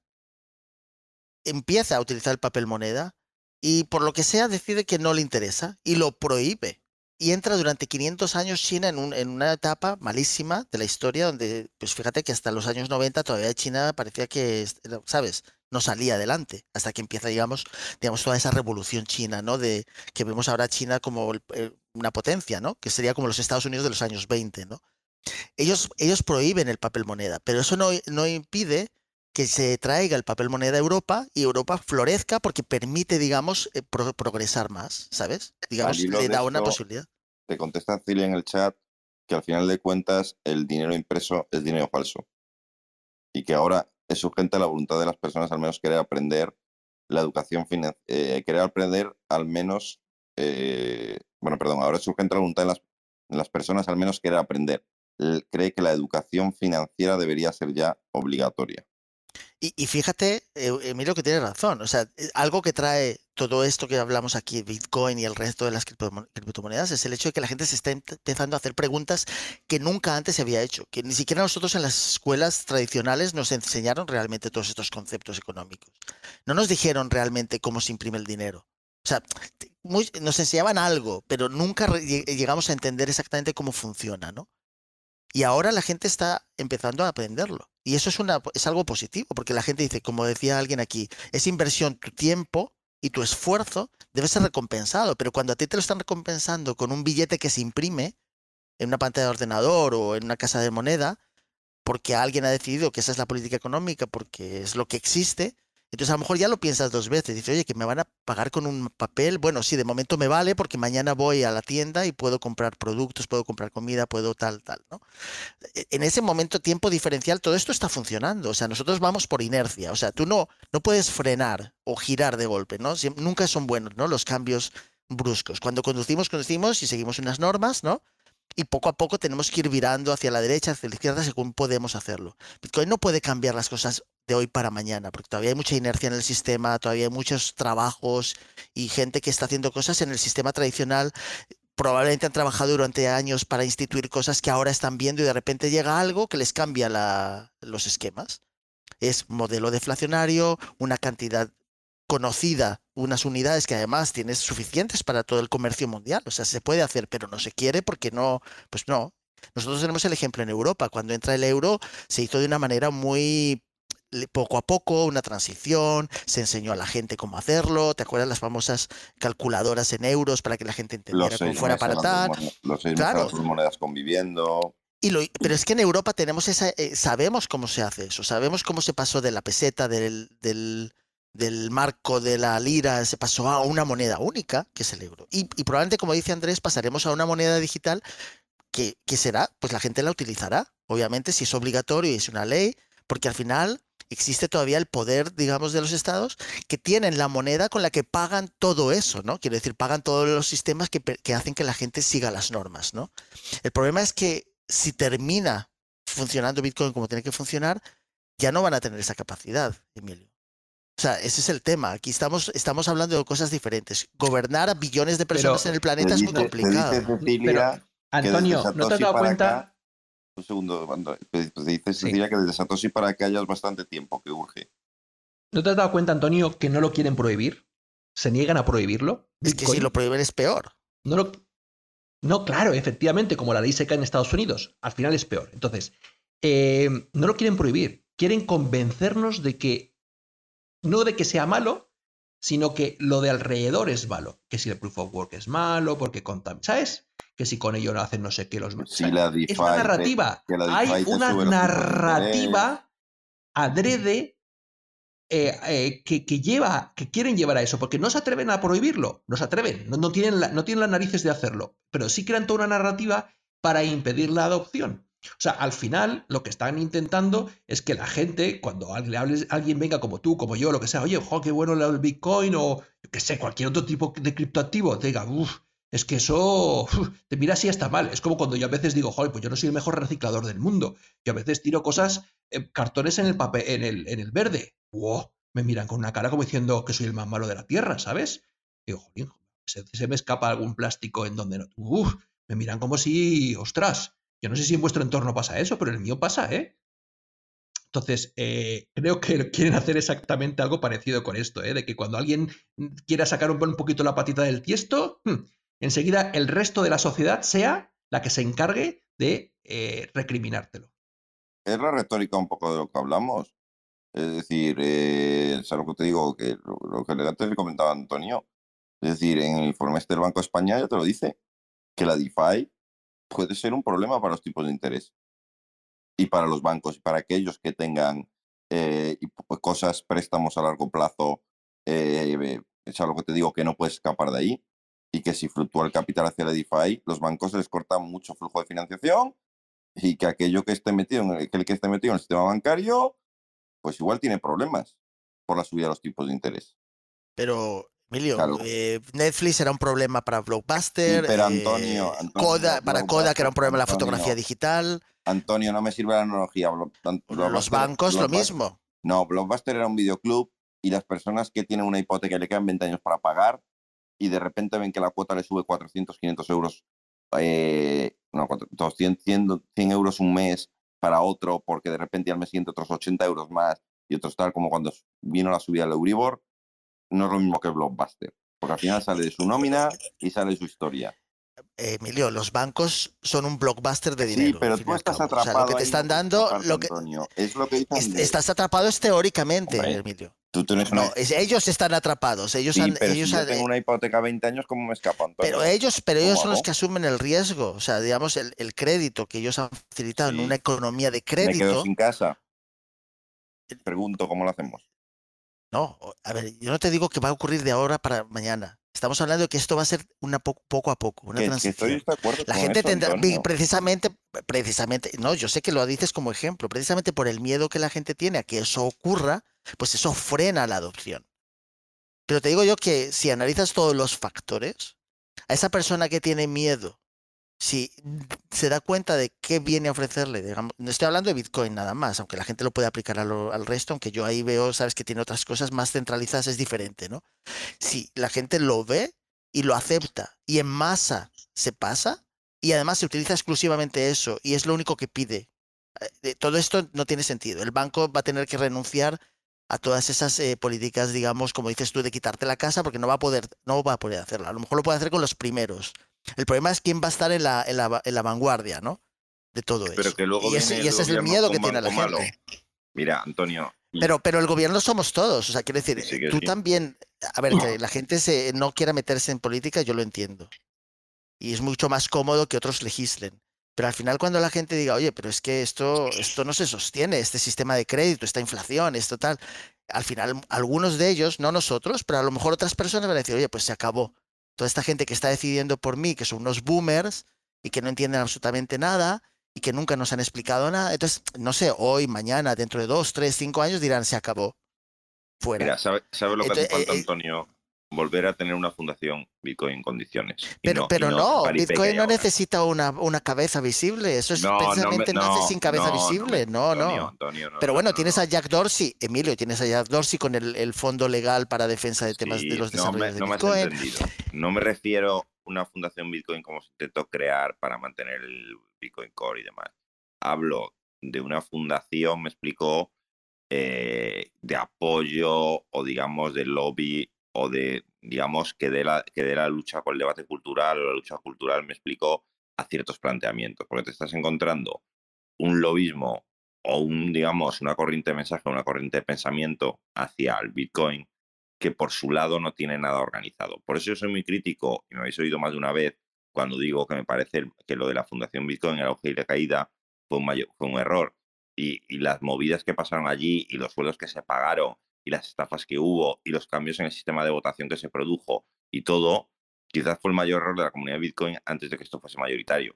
empieza a utilizar el papel moneda y por lo que sea decide que no le interesa y lo prohíbe. Y entra durante 500 años China en, un- en una etapa malísima de la historia donde, pues fíjate que hasta los años 90 todavía China parecía que, es- ¿sabes? No salía adelante hasta que empieza, digamos, digamos toda esa revolución china, ¿no? De que vemos ahora China como el- una potencia, ¿no? Que sería como los Estados Unidos de los años 20, ¿no? ellos, ellos prohíben el papel moneda, pero eso no, no impide que se traiga el papel moneda a Europa y Europa florezca porque permite, digamos, eh, pro- progresar más, ¿sabes? Digamos, le da una esto, posibilidad. Te contesta Cilia en el chat que al final de cuentas el dinero impreso es dinero falso. Y que ahora es urgente la voluntad de las personas al menos querer aprender la educación financiera, querer aprender al menos, eh, bueno, perdón, ahora es urgente la voluntad de las, de las personas al menos querer aprender. Cree que la educación financiera debería ser ya obligatoria. Y, y fíjate, eh, Emilio, que tiene razón. O sea, eh, algo que trae todo esto que hablamos aquí, Bitcoin y el resto de las criptomo- criptomonedas, es el hecho de que la gente se está em- empezando a hacer preguntas que nunca antes se había hecho, que ni siquiera nosotros en las escuelas tradicionales nos enseñaron realmente todos estos conceptos económicos. No nos dijeron realmente cómo se imprime el dinero. O sea, muy- nos enseñaban algo, pero nunca llegamos a entender exactamente cómo funciona, ¿no? Y ahora la gente está empezando a aprenderlo. Y eso es, una, es algo positivo, porque la gente dice, como decía alguien aquí, es inversión, tu tiempo y tu esfuerzo debe ser recompensado. Pero cuando a ti te lo están recompensando con un billete que se imprime en una pantalla de ordenador o en una casa de moneda, porque alguien ha decidido que esa es la política económica, porque es lo que existe, entonces a lo mejor ya lo piensas dos veces. Dices, oye, que me van a pagar con un papel. Bueno, sí, de momento me vale porque mañana voy a la tienda y puedo comprar productos, puedo comprar comida, puedo tal, tal, ¿no? E- En ese momento, tiempo diferencial, todo esto está funcionando. O sea, nosotros vamos por inercia. O sea, tú no, no puedes frenar o girar de golpe, ¿no? Nunca son buenos, ¿no? Los cambios bruscos. Cuando conducimos, conducimos y seguimos unas normas, ¿no? Y poco a poco tenemos que ir virando hacia la derecha, hacia la izquierda, según podemos hacerlo. Bitcoin no puede cambiar las cosas de hoy para mañana, porque todavía hay mucha inercia en el sistema, todavía hay muchos trabajos y gente que está haciendo cosas en el sistema tradicional. Probablemente han trabajado durante años para instituir cosas que ahora están viendo y de repente llega algo que les cambia los esquemas. Es modelo deflacionario, una cantidad conocida, unas unidades que además tienes suficientes para todo el comercio mundial. O sea, se puede hacer, pero no se quiere porque no, pues no. Nosotros tenemos el ejemplo en Europa. Cuando entra el euro, se hizo de una manera muy poco a poco, una transición, se enseñó a la gente cómo hacerlo. ¿Te acuerdas las famosas calculadoras en euros para que la gente entendiera cómo fuera para tal? los seis Claro. monedas conviviendo. Y lo- pero es que en Europa tenemos esa, eh, sabemos cómo se hace eso, sabemos cómo se pasó de la peseta, del, del, del marco de la lira, se pasó a una moneda única, que es el euro. Y, y probablemente, como dice Andrés, pasaremos a una moneda digital que, que será, pues la gente la utilizará, obviamente, si es obligatorio y es una ley, porque al final existe todavía el poder, digamos, de los estados que tienen la moneda con la que pagan todo eso, ¿no? Quiero decir, pagan todos los sistemas que, hacen que la gente siga las normas, ¿no? El problema es que si termina funcionando Bitcoin como tiene que funcionar, ya no van a tener esa capacidad, Emilio. O sea, ese es el tema. Aquí estamos, estamos hablando de cosas diferentes. Gobernar a billones de personas Pero en el planeta es muy complicado. Dice Cecilia Antonio, ¿no te has dado cuenta? acá- un segundo, Sí. Cecilia que desde Satoshi para ya es bastante tiempo que urge. ¿No te has dado cuenta, Antonio, que no lo quieren prohibir? ¿Se niegan a prohibirlo? Es que si lo prohíben es peor. No, lo- no, claro, efectivamente, como la ley seca en Estados Unidos, al final es peor. Entonces, eh, no lo quieren prohibir, quieren convencernos de que no de que sea malo, sino que lo de alrededor es malo. Que si el proof of work es malo, porque contamina, ¿sabes? Que si con ello no hacen no sé qué los Si ¿sabes? la Es una narrativa. que la Hay una narrativa adrede eh, eh, que, que lleva, que quieren llevar a eso, porque no se atreven a prohibirlo, no se atreven, no, no tienen la- no tienen las narices de hacerlo, pero sí crean toda una narrativa para impedir la adopción. O sea, al final lo que están intentando es que la gente, cuando al- le hables, alguien venga como tú, como yo, lo que sea, oye, jo, qué bueno el Bitcoin o yo qué sé, cualquier otro tipo de criptoactivo, te diga, uff, es que eso te mira así está mal. Es como cuando yo a veces digo, joder, pues yo no soy el mejor reciclador del mundo. Yo a veces tiro cosas, eh, cartones en el papel, en el, en el verde. ¡Wow! Me miran con una cara como diciendo que soy el más malo de la tierra, ¿sabes? Digo, joder, se, se me escapa algún plástico en donde no. Uf, me miran como si, ostras, yo no sé si en vuestro entorno pasa eso, pero en el mío pasa, ¿eh? Entonces, eh, creo que quieren hacer exactamente algo parecido con esto, ¿eh? De que cuando alguien quiera sacar un, un poquito la patita del tiesto, hmm, enseguida el resto de la sociedad sea la que se encargue de eh, recriminártelo. Es la retórica un poco de lo que hablamos. Es decir, eh, o sea, lo que te digo, que lo, que le comentaba Antonio, es decir, en el informe este del Banco de España ya te lo dice, que la DeFi puede ser un problema para los tipos de interés y para los bancos y para aquellos que tengan eh, y p- cosas, préstamos a largo plazo, es algo que te digo que no puedes escapar de ahí y que si fluctúa el capital hacia la DeFi, los bancos se les corta mucho flujo de financiación y que aquello que esté metido en el, que el que esté metido en el sistema bancario, pues igual tiene problemas por la subida de los tipos de interés. Pero, Emilio, Claro. eh, Netflix era un problema para Sí, Blockbuster. pero eh, Antonio, Antonio, Kodak- para Kodak era un problema la Antonio, fotografía digital. Antonio, no me sirve la analogía. Los Blockbuster- bancos, lo mismo. No, Blockbuster era un videoclub y las personas que tienen una hipoteca y le quedan 20 años para pagar y de repente ven que la cuota le sube 400, 500 euros, eh, no, 400, 100, 100, 100 euros un mes para otro porque de repente al mes siguiente otros 80 euros más y otros tal, como cuando vino la subida del Euribor, no es lo mismo que Blockbuster. Porque al final sale de su nómina y sale de su historia. Eh, Emilio, los bancos son un blockbuster de Sí, dinero. pero fin y tú estás cabo. O sea, atrapado. lo que te están dando, lo que Antonio. Es lo que es- estás atrapado es teóricamente, Hombre, Emilio. Tú tienes una... No, es- ellos están atrapados. Ellos sí, han, pero ellos si yo han- tengo una hipoteca a 20 años, ¿cómo me escapo, Antonio? Pero ellos, pero ellos ¿Cómo son los que asumen el riesgo. O sea, digamos, el, el crédito que ellos han facilitado en Sí. una economía de Me quedo crédito. sin casa. Pregunto, ¿cómo lo hacemos? No, a ver, yo no te digo que va a ocurrir de ahora para mañana. Estamos hablando de que esto va a ser una po- poco a poco, una Que, que transición. estoy de acuerdo La gente eso, tendrá, Antonio. precisamente, precisamente, no, yo sé que lo dices como ejemplo, precisamente por el miedo que la gente tiene a que eso ocurra, pues eso frena la adopción. Pero te digo yo que si analizas todos los factores, a esa persona que tiene miedo, si se da cuenta de qué viene a ofrecerle, digamos, no estoy hablando de Bitcoin nada más, aunque la gente lo puede aplicar al resto, aunque yo ahí veo, sabes que tiene otras cosas más centralizadas, es diferente, ¿no? Si la gente lo ve y lo acepta y en masa se pasa y además se utiliza exclusivamente eso y es lo único que pide. eh, Todo esto no tiene sentido. El banco va a tener que renunciar a todas esas eh, políticas, digamos, como dices tú, de quitarte la casa porque no va a poder, no va a poder hacerlo. A lo mejor lo puede hacer con los primeros. El problema es quién va a estar en la, en la, en la vanguardia, ¿no? De todo eso. Pero que luego y ese, y es el miedo que tiene la malo. gente. Mira, Antonio. Pero, pero el gobierno somos todos. O sea, quiero decir, Sí, tú sí. también, a ver, que la gente se, no quiera meterse en política, yo lo entiendo. Y es mucho más cómodo que otros legislen. Pero al final cuando la gente diga, oye, pero es que esto, esto no se sostiene, este sistema de crédito, esta inflación, esto tal, al final algunos de ellos, no nosotros, pero a lo mejor otras personas van a decir, oye, pues se acabó. Toda esta gente que está decidiendo por mí, que son unos boomers y que no entienden absolutamente nada y que nunca nos han explicado nada. Entonces, no sé, hoy, mañana, dentro de dos, tres, cinco años dirán, se acabó. Fuera. Mira, ¿sabe, sabe lo que hace falta, eh, eh, Antonio? Volver a tener una fundación Bitcoin en condiciones. Pero, y pero no, Bitcoin no ahora. necesita una, una cabeza visible. Eso es No, no me- precisamente nace no, sin cabeza no, visible. No, Antonio, no. Antonio, no, Pero no, bueno, no, tienes no. a Jack Dorsey, Emilio, tienes a Jack Dorsey con el, el fondo legal para defensa de temas de los no me, desarrollos no de Bitcoin. No me refiero a una fundación Bitcoin como se intentó crear para mantener el Bitcoin Core y demás. Hablo de una fundación, me explicó, eh, de apoyo o digamos de lobby o de, digamos, que de la, que de la lucha con el debate cultural o la lucha cultural, me explicó, a ciertos planteamientos, porque te estás encontrando un lobismo o un, digamos, una corriente de mensaje, una corriente de pensamiento hacia el Bitcoin que por su lado no tiene nada organizado. Por eso yo soy muy crítico, y me habéis oído más de una vez, cuando digo que me parece que lo de la Fundación Bitcoin, el auge y la caída, fue un, mayor, fue un error. Y, y, las movidas que pasaron allí, y los sueldos que se pagaron, y las estafas que hubo, y los cambios en el sistema de votación que se produjo, y todo, quizás fue el mayor error de la comunidad Bitcoin antes de que esto fuese mayoritario.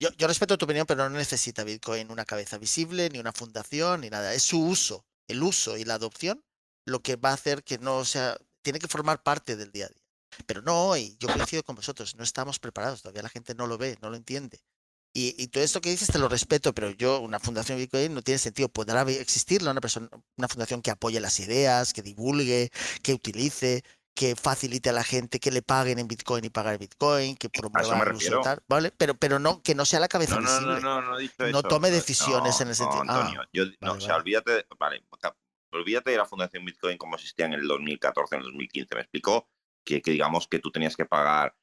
Yo, respeto tu opinión, pero no necesita Bitcoin una cabeza visible, ni una fundación, ni nada. Es su uso, el uso y la adopción lo que va a hacer que no sea, tiene que formar parte del día a día. Pero no hoy, yo coincido con vosotros, no estamos preparados, todavía la gente no lo ve, no lo entiende. Y, y, todo esto que dices te lo respeto, pero yo, una fundación Bitcoin no tiene sentido. Podrá existir una, persona, una fundación que apoye las ideas, que divulgue, que utilice, que facilite a la gente que le paguen en Bitcoin y pagar Bitcoin, que promueva el uso tal, ¿vale? Pero, pero no, que no sea la cabeza no, no, visible. No, no, no, no eso. tome decisiones en el sentido. Antonio, ah, yo, vale, no, o sea, vale. olvídate, vale, olvídate de la Fundación Bitcoin como existía en el 2014, en el 2015. Me explicó que, que digamos que tú tenías que pagar,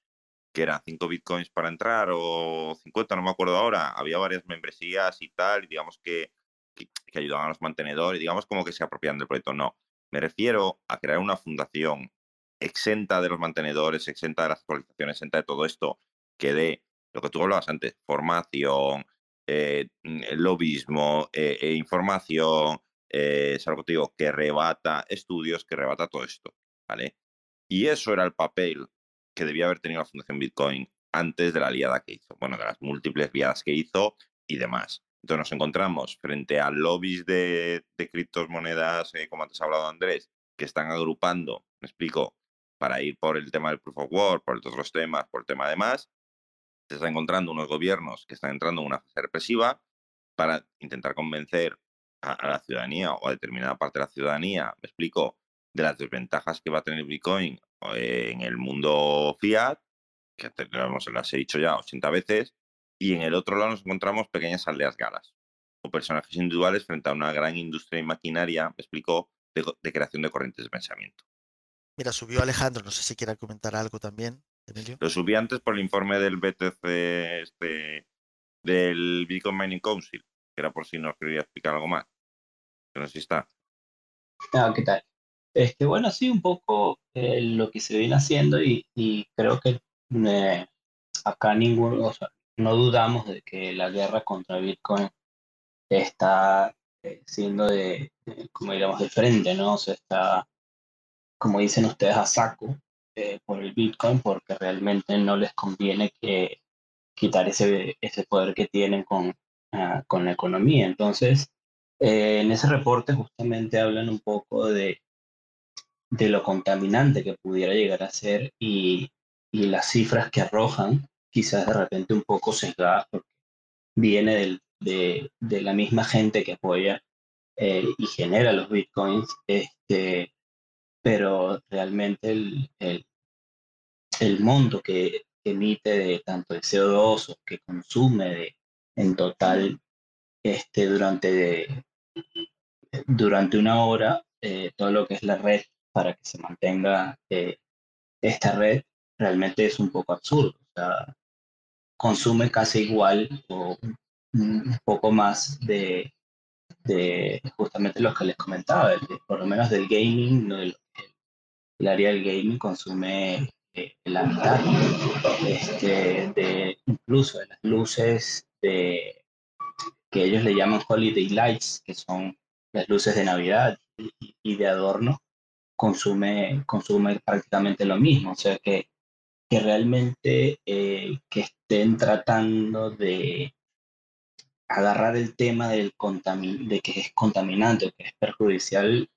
que eran 5 Bitcoins para entrar o 50, no me acuerdo ahora. Había varias membresías y tal, y digamos que, que, que ayudaban a los mantenedores, digamos como que se apropiaban del proyecto. No, me refiero a crear una fundación exenta de los mantenedores, exenta de las actualizaciones, exenta de todo esto, que dé lo que tú hablabas antes, formación, eh, lobismo, eh, eh, información, es algo que te digo, que rebata estudios, que rebata todo esto, ¿vale? Y eso era el papel que debía haber tenido la Fundación Bitcoin antes de la liada que hizo, bueno, de las múltiples liadas que hizo y demás. Entonces nos encontramos frente a lobbies de, de criptomonedas, como antes ha hablado Andrés, que están agrupando, me explico, para ir por el tema del proof of work, por otros temas, por el tema de más. Se están encontrando unos gobiernos que están entrando en una fase represiva para intentar convencer a, a, la ciudadanía o a determinada parte de la ciudadanía, me explico, de las desventajas que va a tener Bitcoin eh, en el mundo fiat, que tenemos, las he dicho ya 80 veces, y en el otro lado nos encontramos pequeñas aldeas galas o personajes individuales frente a una gran industria y maquinaria, me explico, de, de creación de corrientes de pensamiento. Mira, subió Alejandro, no sé si quiera comentar algo también, Emilio. Lo subí antes por el informe del BTC, este, del Bitcoin Mining Council, que era por si nos quería explicar algo más. Que no sé si está. Ah, ¿qué tal? Este, bueno, sí, un poco eh, lo que se viene haciendo y, creo que eh, acá ninguno, o sea, no dudamos de que la guerra contra Bitcoin está eh, siendo de, como digamos, de frente, ¿no? O sea, está como dicen ustedes, a saco por el Bitcoin porque realmente no les conviene que quitar ese, ese poder que tienen con, uh, con la economía. Entonces, en ese reporte justamente hablan un poco de, de lo contaminante que pudiera llegar a ser y, y las cifras que arrojan, quizás de repente un poco sesgadas, porque viene del, de, de, la misma gente que apoya eh, y genera los bitcoins, este, pero realmente el, el, el monto que emite de tanto de CO2 o que consume de, en total este, durante, de, durante una hora eh, todo lo que es la red para que se mantenga eh, esta red realmente es un poco absurdo. O sea, consume casi igual o un poco más de, de justamente lo que les comentaba, por lo menos del gaming, del, el área del gaming consume eh, la mitad, este, de, incluso de las luces de, que ellos le llaman holiday lights, que son las luces de Navidad y de adorno, consume, consume prácticamente lo mismo. O sea que, que realmente eh, que estén tratando de agarrar el tema del de que es contaminante o que es perjudicial,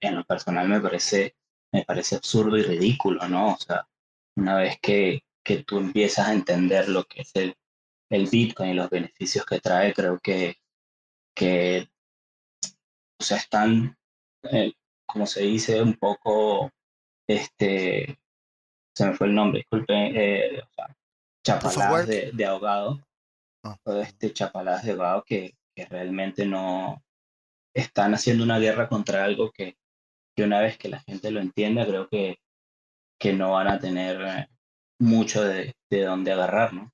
en lo personal me parece, me parece absurdo y ridículo, ¿no? O sea, una vez que, que tú empiezas a entender lo que es el, el Bitcoin y los beneficios que trae, creo que, que o están, eh, como se dice, un poco, este, se me fue el nombre, disculpen, eh, o sea, chapaladas de, de, ahogado, oh. este, chapaladas de ahogado que, que, realmente no están haciendo una guerra contra algo que, que una vez que la gente lo entienda, creo que, que no van a tener mucho de, de dónde agarrar, ¿no?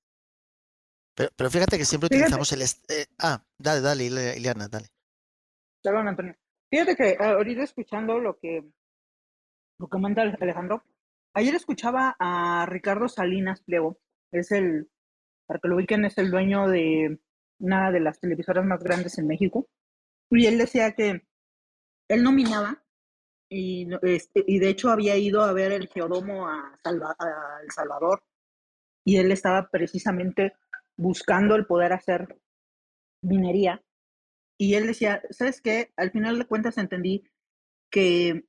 Pero, pero fíjate que siempre Fíjate. utilizamos el... eh, ah, dale, dale, Ile- Ileana, dale. Perdón, Antonio. Fíjate que ah, ahorita escuchando lo que lo comenta Ale- Alejandro, ayer escuchaba a Ricardo Salinas Pliego, es el, para que lo ubiquen, es el dueño de una de las televisoras más grandes en México, y él decía que él nominaba y, este, y de hecho había ido a ver el geodomo a, Salva- a El Salvador y él estaba precisamente buscando el poder hacer minería y él decía, ¿sabes qué? Al final de cuentas entendí que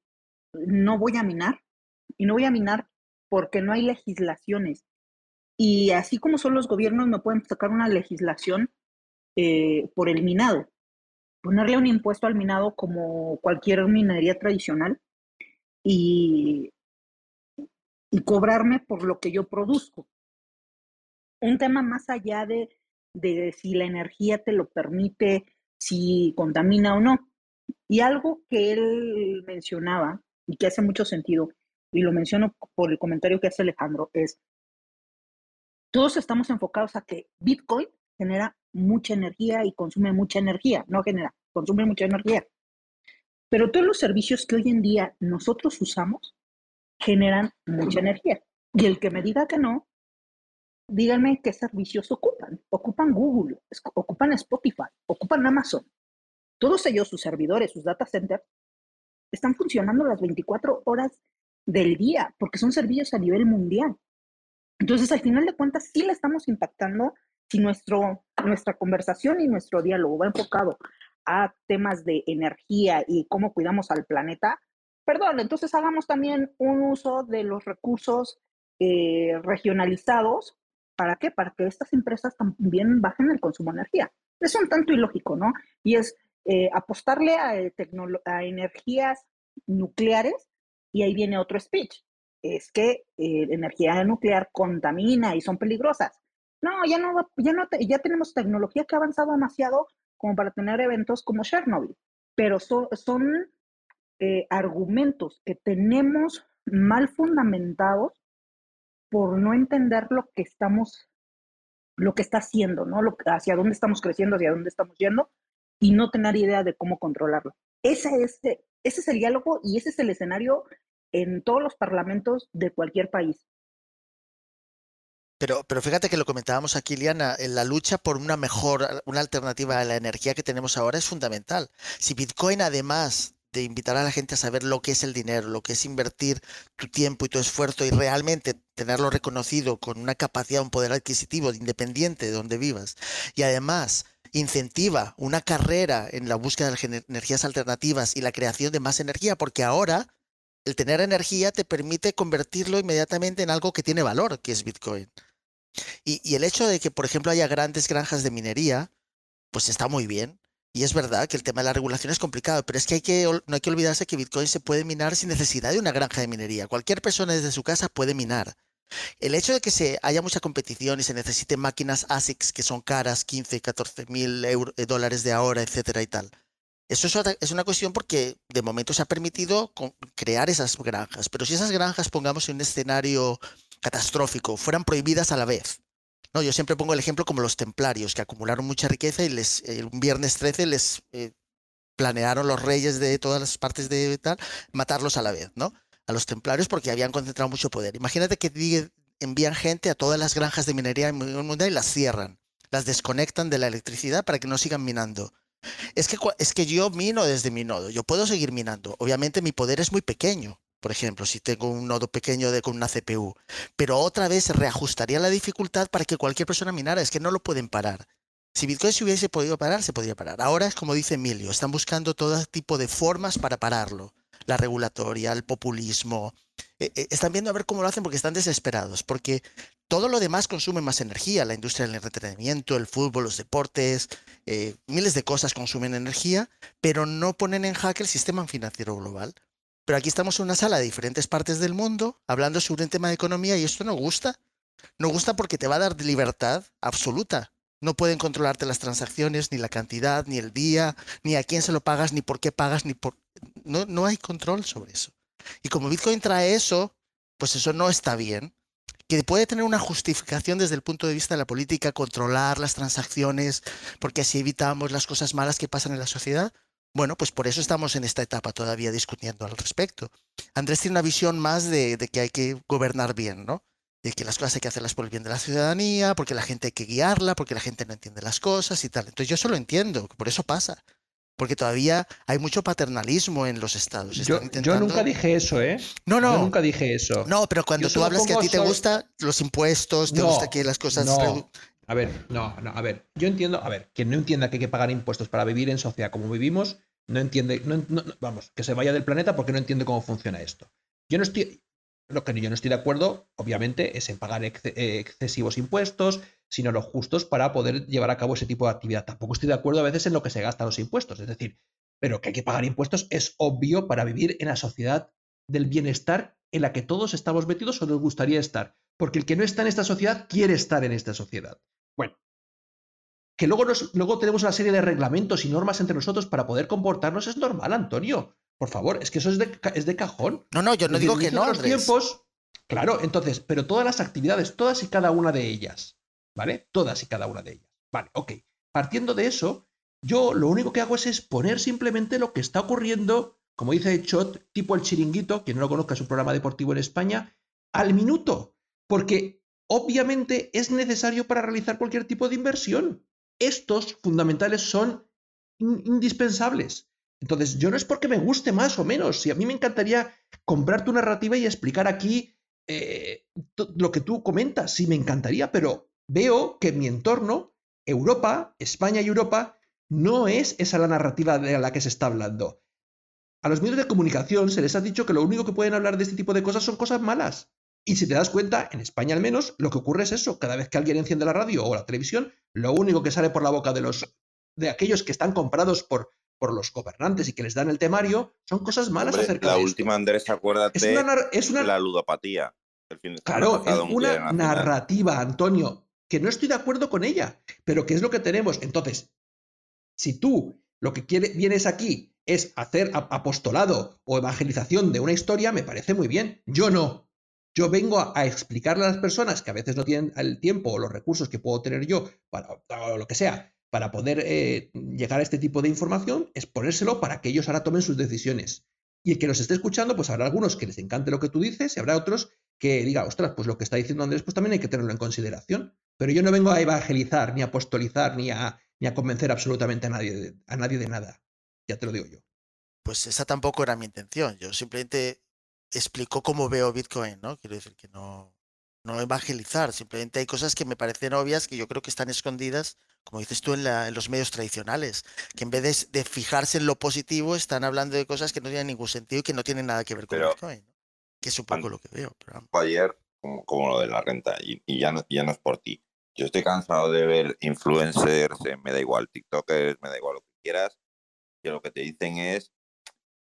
no voy a minar y no voy a minar porque no hay legislaciones. Y así como son los gobiernos, no pueden sacar una legislación eh, por el minado. Ponerle un impuesto al minado como cualquier minería tradicional y, y cobrarme por lo que yo produzco. Un tema más allá de, de si la energía te lo permite, si contamina o no. Y algo que él mencionaba y que hace mucho sentido, y lo menciono por el comentario que hace Alejandro, es, todos estamos enfocados a que Bitcoin genera mucha energía y consume mucha energía, no genera, consume mucha energía. Pero todos los servicios que hoy en día nosotros usamos generan mucha energía. Y el que me diga que no, díganme qué servicios ocupan. Ocupan Google, ocupan Spotify, ocupan Amazon. Todos ellos, sus servidores, sus data centers, están funcionando las 24 horas del día porque son servicios a nivel mundial. Entonces, al final de cuentas, sí le estamos impactando si nuestro, nuestra conversación y nuestro diálogo va enfocado a temas de energía y cómo cuidamos al planeta. Perdón, entonces hagamos también un uso de los recursos eh, regionalizados. ¿Para qué? Para que estas empresas también bajen el consumo de energía. Es un tanto ilógico, ¿no? Y es eh, apostarle a, eh, a energías nucleares y ahí viene otro speech. Es que eh, energía nuclear contamina y son peligrosas. No, ya no, ya no, te- ya tenemos tecnología que ha avanzado demasiado como para tener eventos como Chernobyl, pero so- son eh, argumentos que tenemos mal fundamentados por no entender lo que estamos, lo que está haciendo, ¿no? Lo, hacia dónde estamos creciendo, hacia dónde estamos yendo y no tener idea de cómo controlarlo. Ese es, eh, ese es el diálogo y ese es el escenario en todos los parlamentos de cualquier país. Pero, pero fíjate que lo comentábamos aquí, Liana, en la lucha por una mejor, una alternativa a la energía que tenemos ahora es fundamental. Si Bitcoin, además de invitar a la gente a saber lo que es el dinero, lo que es invertir tu tiempo y tu esfuerzo y realmente tenerlo reconocido con una capacidad, un poder adquisitivo independiente de donde vivas, y además incentiva una carrera en la búsqueda de energías alternativas y la creación de más energía, porque ahora el tener energía te permite convertirlo inmediatamente en algo que tiene valor, que es Bitcoin. Y, y el hecho de que, por ejemplo, haya grandes granjas de minería, pues está muy bien. Y es verdad que el tema de la regulación es complicado, pero es que, no hay que olvidarse que Bitcoin se puede minar sin necesidad de una granja de minería. Cualquier persona desde su casa puede minar. El hecho de que se haya mucha competición y se necesiten máquinas ASICs que son caras, 15, 14 mil eh, dólares de ahora, etcétera y tal. Eso es, una cuestión porque de momento se ha permitido crear esas granjas, pero si esas granjas, pongamos en un escenario catastrófico, fueran prohibidas a la vez. No, yo siempre pongo el ejemplo como los templarios, que acumularon mucha riqueza y les, eh, un viernes 13 les eh, planearon los reyes de todas las partes de tal, matarlos a la vez, ¿no? A los templarios porque habían concentrado mucho poder. Imagínate que envían gente a todas las granjas de minería en el mundo y las cierran, las desconectan de la electricidad para que no sigan minando. Es que, es que yo mino desde mi nodo, yo puedo seguir minando. Obviamente mi poder es muy pequeño, por ejemplo, si tengo un nodo pequeño de, con una CPU, pero otra vez reajustaría la dificultad para que cualquier persona minara, es que no lo pueden parar. Si Bitcoin se hubiese podido parar, se podría parar. Ahora es como dice Emilio, están buscando todo tipo de formas para pararlo. La regulatoria, el populismo. Eh, eh, están viendo a ver cómo lo hacen porque están desesperados, porque todo lo demás consume más energía. La industria del entretenimiento, el fútbol, los deportes, eh, miles de cosas consumen energía, pero no ponen en jaque el sistema financiero global. Pero aquí estamos en una sala de diferentes partes del mundo hablando sobre un tema de economía y esto no gusta. No gusta porque te va a dar libertad absoluta. No pueden controlarte las transacciones, ni la cantidad, ni el día, ni a quién se lo pagas, ni por qué pagas, ni por... No, no hay control sobre eso. Y como Bitcoin trae eso, pues eso no está bien. que puede tener una justificación desde el punto de vista de la política, controlar las transacciones, porque así evitamos las cosas malas que pasan en la sociedad. Bueno, pues por eso estamos en esta etapa todavía discutiendo al respecto. Andrés tiene una visión más de, de que hay que gobernar bien, ¿no? De que las cosas hay que hacerlas por el bien de la ciudadanía, porque la gente hay que guiarla, porque la gente no entiende las cosas y tal. Entonces yo eso lo entiendo, por eso pasa. Porque todavía hay mucho paternalismo en los estados. Yo, nunca dije eso, ¿eh? No, no. Yo nunca dije eso. No, pero cuando Yo tú hablas que a ti te gustan los impuestos, te No, gusta que las cosas... no. A ver, no, no, a ver. Yo entiendo, a ver, quien no entienda que hay que pagar impuestos para vivir en sociedad como vivimos, no entiende, no- no- vamos, que se vaya del planeta porque no entiende cómo funciona esto. Yo no estoy, lo que yo no estoy de acuerdo, obviamente, es en pagar eh, excesivos impuestos, sino los justos para poder llevar a cabo ese tipo de actividad. Tampoco estoy de acuerdo a veces en lo que se gastan los impuestos, es decir, pero que hay que pagar impuestos es obvio para vivir en la sociedad del bienestar en la que todos estamos metidos o nos gustaría estar. Porque el que no está en esta sociedad quiere estar en esta sociedad. Bueno, que luego, nos, luego tenemos una serie de reglamentos y normas entre nosotros para poder comportarnos es normal, Antonio. Por favor, es que eso es de, ca- es de cajón. No, no, yo no Desde digo que no, los tiempos, claro, entonces, pero todas las actividades, todas y cada una de ellas, ¿vale? Todas y cada una de ellas. Vale, ok. Partiendo de eso, yo lo único que hago es exponer simplemente lo que está ocurriendo, como dice Chot, tipo el chiringuito, quien no lo conozca es un programa deportivo en España, al minuto. Porque obviamente es necesario para realizar cualquier tipo de inversión. Estos fundamentales son in- indispensables. Entonces, yo no es porque me guste más o menos. Si a mí me encantaría comprar tu narrativa y explicar aquí eh, lo que tú comentas, sí me encantaría, pero veo que en mi entorno, Europa, España y Europa, no es esa la narrativa de la que se está hablando. A los medios de comunicación se les ha dicho que lo único que pueden hablar de este tipo de cosas son cosas malas. Y si te das cuenta, en España al menos, lo que ocurre es eso. Cada vez que alguien enciende la radio o la televisión, lo único que sale por la boca de los de aquellos que están comprados por, por los gobernantes y que les dan el temario son cosas malas Hombre, acerca la de esto. última, Andrés, acuérdate Es una, es una- la ludopatía. El fin de Claro, es una narrativa, Antonio, que no estoy de acuerdo con ella, pero que es lo que tenemos. Entonces, si tú lo que quiere, vienes aquí es hacer ap- apostolado o evangelización de una historia, me parece muy bien. Yo no. Yo vengo a, explicarle a las personas que a veces no tienen el tiempo o los recursos que puedo tener yo, para, o lo que sea, para poder eh, llegar a este tipo de información, es ponérselo para que ellos ahora tomen sus decisiones. Y el que nos esté escuchando, pues habrá algunos que les encante lo que tú dices y habrá otros que diga, ostras, pues lo que está diciendo Andrés, pues también hay que tenerlo en consideración. Pero yo no vengo a evangelizar, ni a apostolizar, ni a, ni a convencer absolutamente a nadie, de, a nadie de nada. Ya te lo digo yo. Pues esa tampoco era mi intención. Yo simplemente explico cómo veo Bitcoin, ¿no? Quiero decir que no, no evangelizar. Simplemente hay cosas que me parecen obvias que yo creo que están escondidas, como dices tú, en, la- en los medios tradicionales. Que en vez de, de fijarse en lo positivo, están hablando de cosas que no tienen ningún sentido y que no tienen nada que ver con Pero- Bitcoin. ¿no? Que es un poco lo que veo. pero ayer como, como lo de la renta y, y ya, no, ya no es por ti. Yo estoy cansado de ver influencers, eh, me da igual TikTokers, me da igual lo que quieras, que lo que te dicen es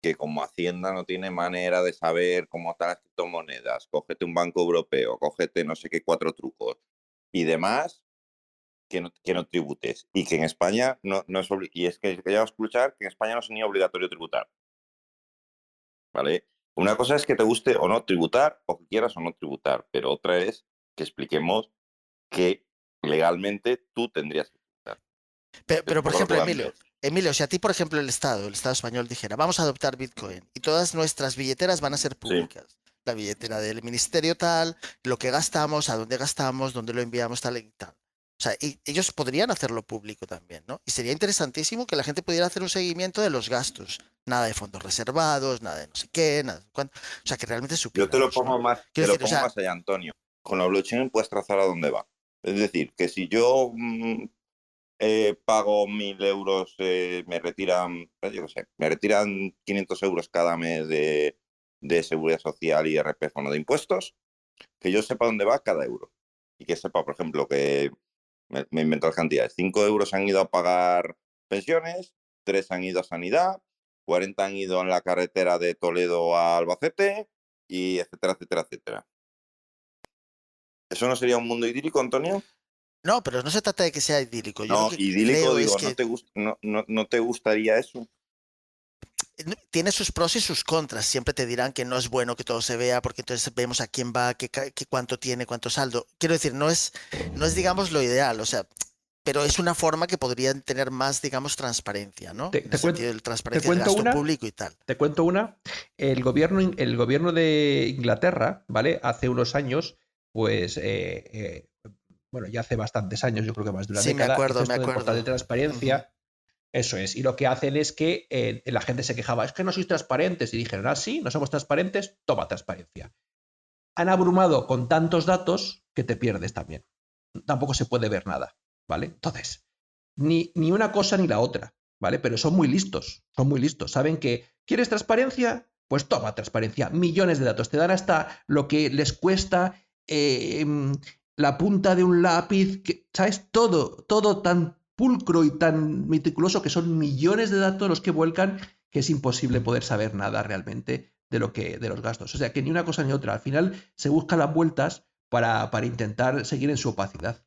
que como Hacienda no tiene manera de saber cómo están las criptomonedas, cógete un banco europeo, cógete no sé qué cuatro trucos y demás, que no, que no tributes. Y que en España no, no es y es que ya a escuchar que en España no es ni obligatorio tributar. ¿Vale? Una cosa es que te guste o no tributar, o que quieras o no tributar, pero otra es que expliquemos que legalmente tú tendrías que tributar. Pero, pero, por ejemplo, Emilio. Emilio, si a ti, por ejemplo, el Estado, el Estado español dijera, vamos a adoptar Bitcoin y todas nuestras billeteras van a ser públicas. La billetera del ministerio tal, lo que gastamos, a dónde gastamos, dónde lo enviamos tal y tal. O sea, y ellos podrían hacerlo público también, ¿no? Y sería interesantísimo que la gente pudiera hacer un seguimiento de los gastos. Nada de fondos reservados, nada de no sé qué, nada de cuánto. O sea, que realmente Yo te lo pongo más, te lo o pongo sea- más allá, Antonio. Con la blockchain puedes trazar a dónde va. Es decir, que si yo mm, eh, pago mil euros, eh, me retiran, eh, yo qué sé, me retiran 500 euros cada mes de, de seguridad social y RPF no de impuestos, que yo sepa dónde va cada euro. Y que sepa, por ejemplo, que me, me invento las cantidades. 5 euros han ido a pagar pensiones, 3 han ido a sanidad, 40 han ido en la carretera de Toledo a Albacete, y etcétera, etcétera, etcétera. ¿Eso no sería un mundo idílico, Antonio? No, pero no se trata de que sea idílico. Yo No, lo que idílico creo digo, es ¿no, te gust- no, no, no te gustaría eso? tiene sus pros y sus contras. Siempre te dirán que no es bueno que todo se vea porque entonces vemos a quién va, qué, qué cuánto tiene, cuánto saldo. Quiero decir, no es, no es, digamos, lo ideal, o sea, pero es una forma que podrían tener más, digamos, transparencia, ¿no? Te- En te el cuen- sentido de transparencia del cuento gasto una? público y tal. Te cuento una. El gobierno, el gobierno de Inglaterra, ¿vale? Hace unos años, pues, eh, eh, bueno, ya hace bastantes años, yo creo que más de una Sí, me década, acuerdo, me de transparencia. Eso es. Y lo que hacen es que eh, la gente se quejaba, es que no sois transparentes. Y dijeron, ah, sí, no somos transparentes, toma transparencia. Han abrumado con tantos datos que te pierdes también. Tampoco se puede ver nada, ¿vale? Entonces, ni, ni una cosa ni la otra, ¿vale? Pero son muy listos, son muy listos. Saben que, ¿quieres transparencia? Pues toma transparencia. Millones de datos. Te dan hasta lo que les cuesta eh, la punta de un lápiz, que, ¿sabes? Todo, todo tan pulcro y tan meticuloso que son millones de datos los que vuelcan que es imposible poder saber nada realmente de lo que de los gastos. O sea que ni una cosa ni otra. Al final se buscan las vueltas para, para intentar seguir en su opacidad.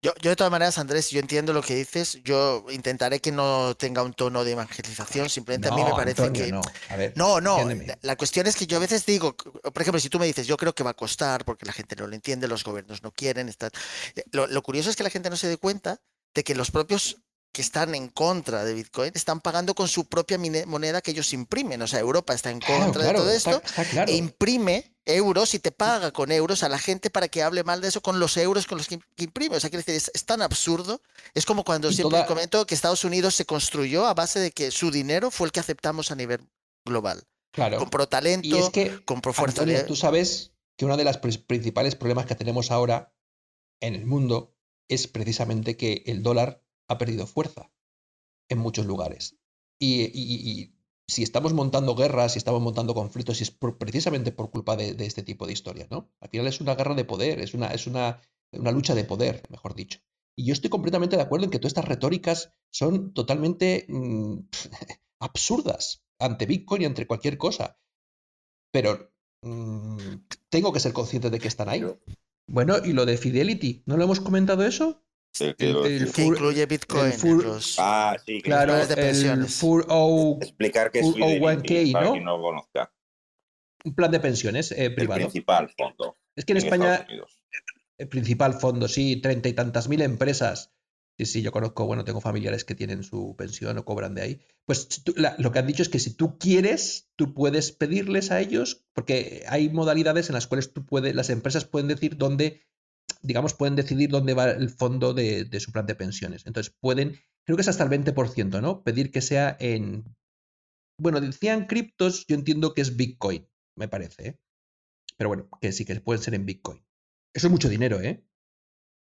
Yo, yo de todas maneras, Andrés, yo entiendo lo que dices. Yo intentaré que no tenga un tono de evangelización. Simplemente a mí me parece Antonio, que no. A ver, No, no, la, cuestión es que yo a veces digo, por ejemplo, si tú me dices, yo creo que va a costar porque la gente no lo entiende, los gobiernos no quieren, está... eh, Lo, lo curioso es que la gente no se dé cuenta de que los propios que están en contra de Bitcoin están pagando con su propia moneda que ellos imprimen. O sea, Europa está en contra claro, de todo esto está claro. e imprime euros y te paga con euros a la gente para que hable mal de eso con los euros con los que, im- que imprime. O sea, quiero decir, es, es tan absurdo. Es como cuando Y siempre toda- comento que Estados Unidos se construyó a base de que su dinero fue el que aceptamos a nivel global. Claro. Compró talento, Y es que, compró fuerza Antonio, tú sabes que uno de los principales problemas que tenemos ahora en el mundo es precisamente que el dólar ha perdido fuerza en muchos lugares. Y, si estamos montando guerras, si estamos montando conflictos, es por- precisamente por culpa de, de este tipo de historias, ¿no? Al final es una guerra de poder, es una, es una, una lucha de poder, mejor dicho. Y yo estoy completamente de acuerdo en que todas estas retóricas son totalmente mm, absurdas ante Bitcoin y ante cualquier cosa. Pero mm, tengo que ser consciente de que están ahí. Bueno, y lo de Fidelity, ¿no lo hemos comentado eso? El que El- lo el que incluye Bitcoin en fur- los... Ah, sí, que Claro, de el pensiones. 401 explicar qué es Full Fidelity, 01K, para ¿no? quien no lo conozca. un plan de pensiones eh, El privado. principal fondo Es que en en España, el principal fondo, sí, treinta y tantas mil empresas. Sí, sí, yo conozco, bueno, tengo familiares que tienen su pensión o cobran de ahí. Pues si tú- la- lo que han dicho es que si tú quieres, tú puedes pedirles a ellos, porque hay modalidades en las cuales tú puedes, las empresas pueden decir dónde, digamos, pueden decidir dónde va el fondo de, su plan de pensiones. Entonces pueden, creo que es hasta el 20%, ¿no? Pedir que sea en, bueno, decían criptos, yo entiendo que es Bitcoin, me parece, ¿eh? Pero bueno, que sí, que pueden ser en Bitcoin. Eso es mucho dinero, ¿eh?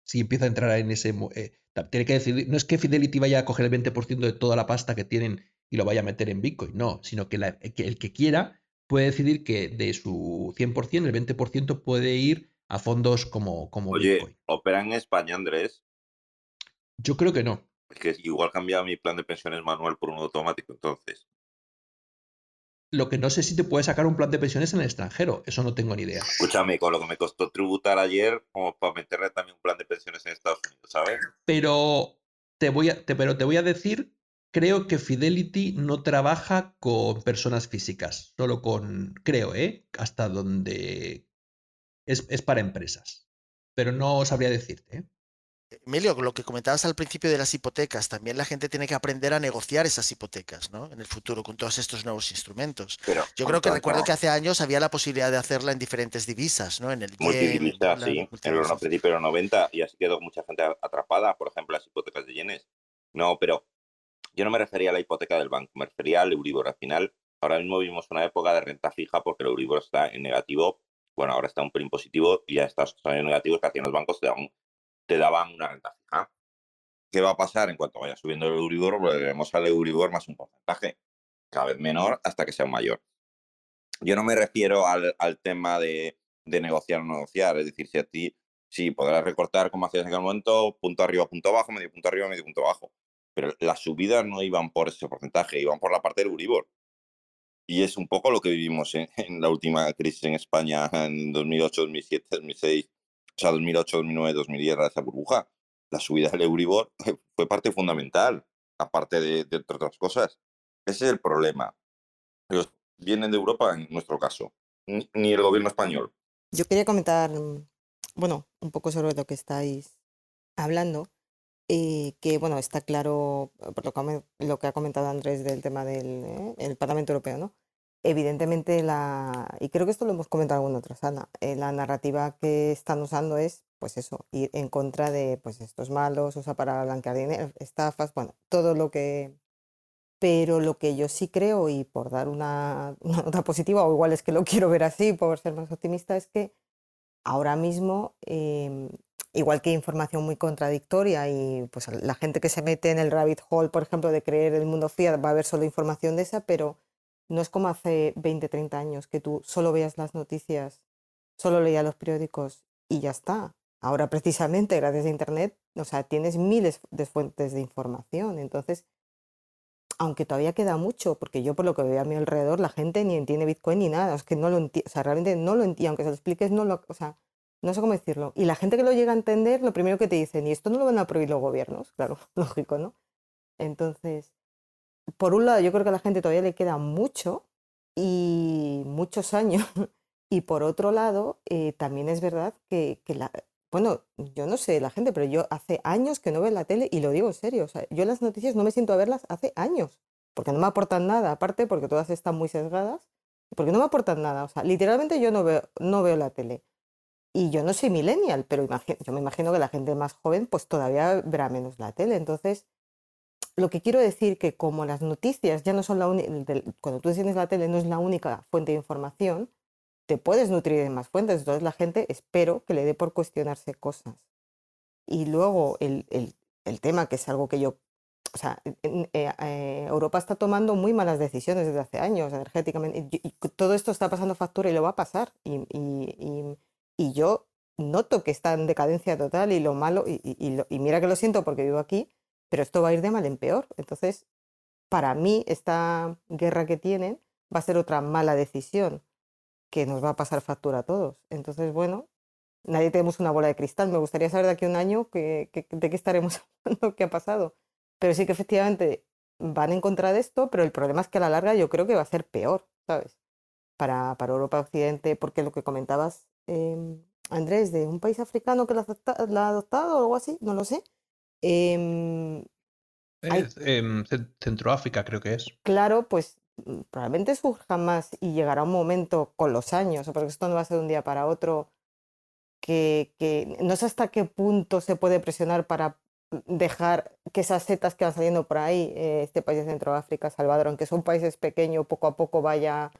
Si empieza a entrar en ese... eh, tiene que decidir, no es que Fidelity vaya a coger el 20% de toda la pasta que tienen y lo vaya a meter en Bitcoin, no, sino que, que el que quiera puede decidir que de su 100%, el 20% puede ir a fondos como, como Oye, Bitcoin. opera en España, Andrés. Yo creo que no. Es que igual cambiaba mi plan de pensiones manual por uno automático, entonces. Lo que no sé si te puede sacar un plan de pensiones en el extranjero, eso no tengo ni idea. Escúchame, con lo que me costó tributar ayer, como para meterle también un plan de pensiones en Estados Unidos, ¿sabes? Pero te voy a, te- pero te voy a decir, creo que Fidelity no trabaja con personas físicas, solo con, creo, ¿eh? Hasta donde es, es para empresas. Pero no sabría decirte, ¿eh? Emilio, lo que comentabas al principio de las hipotecas, también la gente tiene que aprender a negociar esas hipotecas, ¿no? En el futuro con todos estos nuevos instrumentos. Pero Yo creo que recuerdo que hace años había la posibilidad de hacerla en diferentes divisas, ¿no? En el yen, Multidivisa, la- sí, en los multidivisa. principios de los 90 y así quedó mucha gente atrapada, por ejemplo, las hipotecas de yenes. No, pero yo no me refería a la hipoteca del banco, me refería al Euribor. Al final, ahora mismo vivimos una época de renta fija porque el Euribor está en negativo. Bueno, ahora está un pelín positivo y ya estos años negativos que hacían los bancos te daban, te daban una renta fija. ¿Qué va a pasar en cuanto vaya subiendo el Euribor? Volveremos al Euribor más un porcentaje, cada vez menor hasta que sea mayor. Yo no me refiero al, al tema de, de negociar o no negociar, es decir, si a ti sí podrás recortar como hacías en aquel momento, punto arriba, punto abajo, medio punto arriba, medio punto abajo. Pero las subidas no iban por ese porcentaje, iban por la parte del Euribor. Y es un poco lo que vivimos en, en la última crisis en España en 2008, 2007, 2006, o sea, 2008, 2009, 2010, esa burbuja. La subida del Euribor fue parte fundamental, aparte de, de otras cosas. Ese es el problema. Los vienen de Europa en nuestro caso, ni, ni el gobierno español. Yo quería comentar, mm, bueno, un poco sobre lo que estáis hablando, eh, que bueno, está claro eh, por lo que, lo que ha comentado Andrés del tema del eh, el Parlamento Europeo, ¿no? Evidentemente la, y creo que esto lo hemos comentado alguna otra sala, eh, la narrativa que están usando es, pues eso, ir en contra de, pues estos malos, usa para blanquear dinero, estafas, bueno, todo lo que, pero lo que yo sí creo, y por dar una, una nota positiva, o igual es que lo quiero ver así, por ser más optimista, es que ahora mismo, em, igual que información muy contradictoria y pues la gente que se mete en el rabbit hole, por ejemplo, de creer el mundo fiat, va a ver solo información de esa, pero no es como hace 20, 30 años que tú solo veías las noticias, solo leías los periódicos y ya está. Ahora precisamente gracias a Internet, o sea, tienes miles de fuentes de información. Entonces, aunque todavía queda mucho, porque yo por lo que veo a mi alrededor, la gente ni entiende Bitcoin ni nada, es que no lo entiende, o sea, realmente no lo entiende, aunque se lo expliques, no lo, o sea, no sé cómo decirlo. Y la gente que lo llega a entender, lo primero que te dicen, y esto no lo van a prohibir los gobiernos, claro, lógico, ¿no? Entonces, por un lado, yo creo que a la gente todavía le queda mucho y muchos años, y por otro lado, eh, también es verdad que, bueno, yo no sé la gente, pero yo hace años que no veo la tele y lo digo en serio. Yo las noticias no me siento a verlas hace años, porque no me aportan nada, aparte porque todas están muy sesgadas, porque no me aportan nada. O sea, literalmente yo no veo, no veo la tele. Y yo no soy millennial, pero yo me imagino que la gente más joven pues todavía verá menos la tele. Entonces, lo que quiero decir que como las noticias ya no son la única, cuando tú tienes la tele no es la única fuente de información, te puedes nutrir de más fuentes. Entonces la gente espero que le dé por cuestionarse cosas. Y luego el, el- el tema, que es algo que yo, o sea, en- eh, eh, Europa está tomando muy malas decisiones desde hace años energéticamente. Y, y todo esto está pasando factura y lo va a pasar. Y, y- y- y yo noto que está en decadencia total y lo malo, y, lo- y mira que lo siento porque vivo aquí, pero esto va a ir de mal en peor. Entonces, para mí, esta guerra que tienen va a ser otra mala decisión que nos va a pasar factura a todos. Entonces, bueno, nadie tenemos una bola de cristal. Me gustaría saber de aquí a un año que- que- de qué estaremos hablando, qué ha pasado. Pero sí que efectivamente van en contra de esto, pero el problema es que a la larga yo creo que va a ser peor, ¿sabes? Para, para Europa Occidente, porque lo que comentabas, em, Andrés, de un país africano que la, ha adoptado o algo así, no lo sé. Hay- Es, em, Cen- Centroáfrica creo que es. claro, pues mm, probablemente surja más y llegará un momento con los años, porque esto no va a ser de un día para otro, que, que no sé hasta qué punto se puede presionar para dejar que esas setas que van saliendo por ahí, eh, este país de Centroáfrica, Salvador, aunque son países pequeños, poco a poco vaya,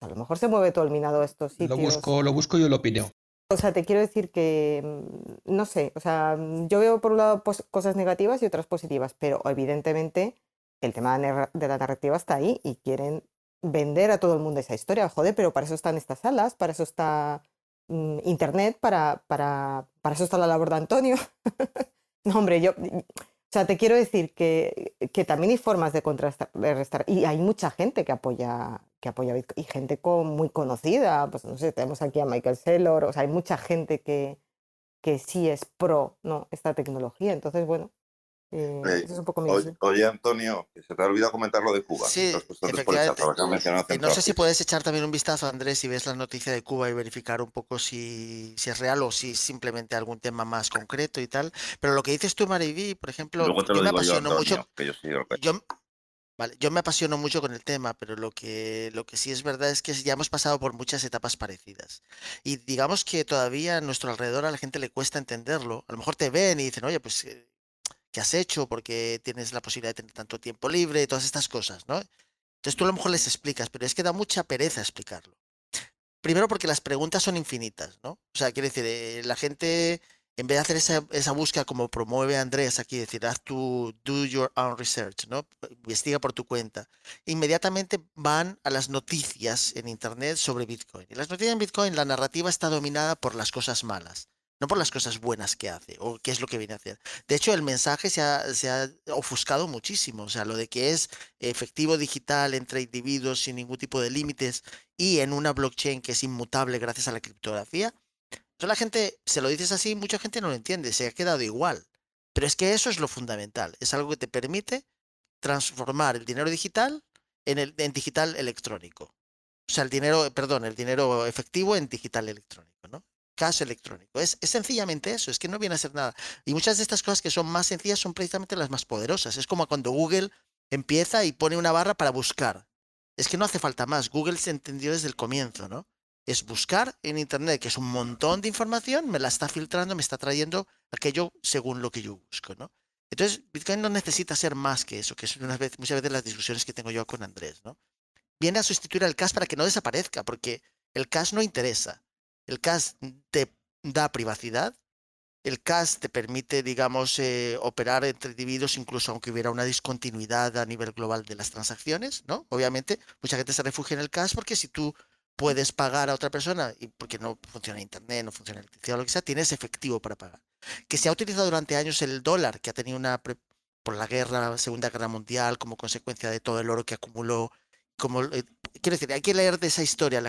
a lo mejor se mueve todo el minado a estos Lo sitios. busco, lo busco y lo opino. O sea, te quiero decir que, mm, no sé, o sea, yo veo por un lado cosas negativas y otras positivas, pero evidentemente el tema de la narrativa está ahí y quieren vender a todo el mundo esa historia. Joder, pero para eso están estas salas, para eso está mm, Internet, para, para, para eso está la labor de Antonio. No, hombre, yo, o sea, te quiero decir que, que también hay formas de contrarrestar y hay mucha gente que apoya que apoya Bitcoin y gente con- muy conocida, pues no sé, tenemos aquí a Michael Saylor, o sea, hay mucha gente que, que sí es pro, ¿no? esta tecnología, entonces bueno, eh, Eh, esa es un poco mi Oye, Antonio, que se te ha olvidado comentar lo de Cuba. Sí, chat, Y no sé si puedes echar también un vistazo, Andrés, si ves la noticia de Cuba y verificar un poco si, si es real o si es simplemente algún tema más concreto y tal. Pero lo que dices tú, Mariví, por ejemplo, yo me yo, Antonio, mucho que yo sí lo que- yo, vale, yo me apasiono mucho con el tema, pero lo que, lo que sí es verdad es que ya hemos pasado por muchas etapas parecidas. Y digamos que todavía a nuestro alrededor a la gente le cuesta entenderlo. A lo mejor te ven y dicen, oye, pues, eh, ¿qué has hecho? Porque tienes la posibilidad de tener tanto tiempo libre, todas estas cosas, ¿no? Entonces tú a lo mejor les explicas, pero es que da mucha pereza explicarlo. Primero porque las preguntas son infinitas, ¿no? O sea, quiere decir, eh, la gente, en vez de hacer esa, esa búsqueda como promueve Andrés aquí, decir, haz tu, do your own research, ¿no? Investiga por tu cuenta. Inmediatamente van a las noticias en Internet sobre Bitcoin. Y las noticias en Bitcoin, la narrativa está dominada por las cosas malas, no por las cosas buenas que hace o qué es lo que viene a hacer. De hecho, el mensaje se ha, se ha ofuscado muchísimo. O sea, lo de que es efectivo digital entre individuos sin ningún tipo de límites y en una blockchain que es inmutable gracias a la criptografía. Entonces la gente, se lo dices así, mucha gente no lo entiende, se ha quedado igual. Pero es que eso es lo fundamental, es algo que te permite transformar el dinero digital en, el, en digital electrónico. O sea, el dinero, perdón, el dinero efectivo en digital electrónico, ¿no? Cash electrónico. Es, es sencillamente eso, es que no viene a ser nada. Y muchas de estas cosas que son más sencillas son precisamente las más poderosas. Es como cuando Google empieza y pone una barra para buscar. Es que no hace falta más. Google se entendió desde el comienzo, ¿no? Es buscar en Internet, que es un montón de información, me la está filtrando, me está trayendo aquello según lo que yo busco, ¿no? Entonces, Bitcoin no necesita ser más que eso, que es muchas veces las discusiones que tengo yo con Andrés, ¿no? Viene a sustituir al cash para que no desaparezca, porque el cash no interesa. El cash te da privacidad, el cash te permite, digamos, eh, operar entre individuos incluso aunque hubiera una discontinuidad a nivel global de las transacciones, ¿no? Obviamente, mucha gente se refugia en el cash porque si tú puedes pagar a otra persona y porque no funciona internet, no funciona electricidad o lo que sea, tienes efectivo para pagar. Que se ha utilizado durante años el dólar, que ha tenido una por la guerra, Segunda Guerra Mundial, como consecuencia de todo el oro que acumuló como, eh, quiero decir, hay que leer de esa historia.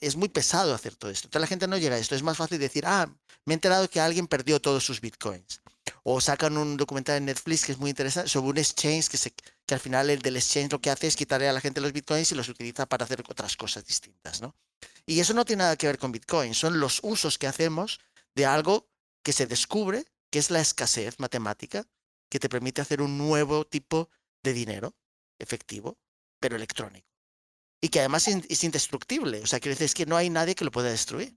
Es muy pesado hacer todo esto. Entonces la gente no llega a esto. Es más fácil decir, ah, me he enterado que alguien perdió todos sus bitcoins. O sacan un documental en Netflix que es muy interesante sobre un exchange que, se, que al final el del exchange lo que hace es quitarle a la gente los bitcoins y los utiliza para hacer otras cosas distintas, ¿no? Y eso no tiene nada que ver con bitcoin. Son los usos que hacemos de algo que se descubre, que es la escasez matemática, que te permite hacer un nuevo tipo de dinero efectivo, pero electrónico y que además es indestructible. O sea, quiere decir es que no hay nadie que lo pueda destruir.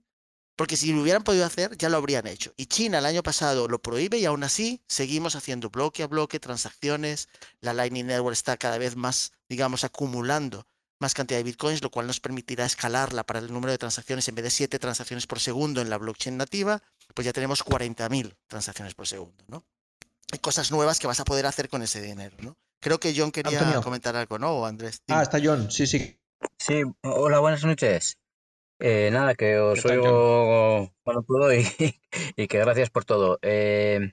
Porque si lo hubieran podido hacer, ya lo habrían hecho. Y China el año pasado lo prohíbe y aún así seguimos haciendo bloque a bloque, transacciones. La Lightning Network está cada vez más, digamos, acumulando más cantidad de bitcoins, lo cual nos permitirá escalarla para el número de transacciones. En vez de 7 transacciones por segundo en la blockchain nativa, pues ya tenemos 40.000 transacciones por segundo, ¿no? Hay cosas nuevas que vas a poder hacer con ese dinero, ¿no? Creo que John quería comentar algo, ¿no? ¿O Andrés? Ah, está John, sí, sí. Sí, hola, buenas noches. Eh, nada, que os oigo cuando puedo y, y, que gracias por todo. Eh,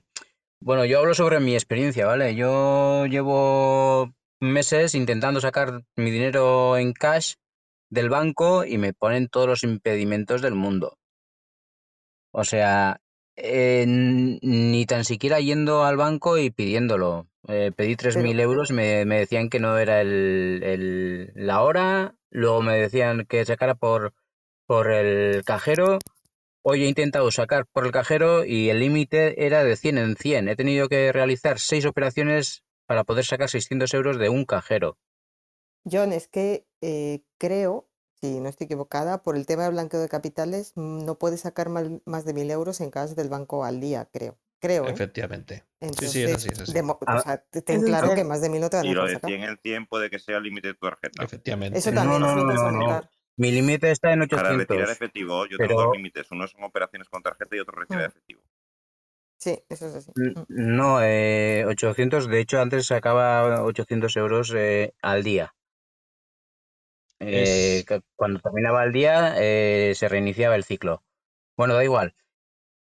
bueno, yo hablo sobre mi experiencia, ¿vale? Yo llevo meses intentando sacar mi dinero en cash del banco y me ponen todos los impedimentos del mundo. O sea, eh, ni tan siquiera yendo al banco y pidiéndolo. Eh, pedí 3.000 euros me, me, decían que no era el, el, la hora Luego me decían que sacara por, por el cajero. Hoy he intentado sacar por el cajero y el límite era de 100 en 100. He tenido que realizar seis operaciones para poder sacar 600 euros de un cajero. John, es que eh, creo, si no estoy equivocada, por el tema del blanqueo de capitales, mm, no puedes sacar más, de 1.000 euros en cash del banco al día, creo. Creo. ¿eh? Efectivamente. sí, sí, es así. Es así. o ah, sea, ten claro que más de mil no te van a Y lo de 100 en 100 puede que sea el límite de tu tarjeta. Efectivamente. Eso también no, no, no, no, Mi límite está en 800. Para retirar efectivo, yo tengo dos límites. Uno son operaciones con tarjeta y otro retirar mm. efectivo. Sí, eso es así. Mm. No, eh, 800, de hecho antes sacaba 800 euros eh, al día. Eh, Cuando terminaba el día eh, se reiniciaba el ciclo. Bueno, da igual.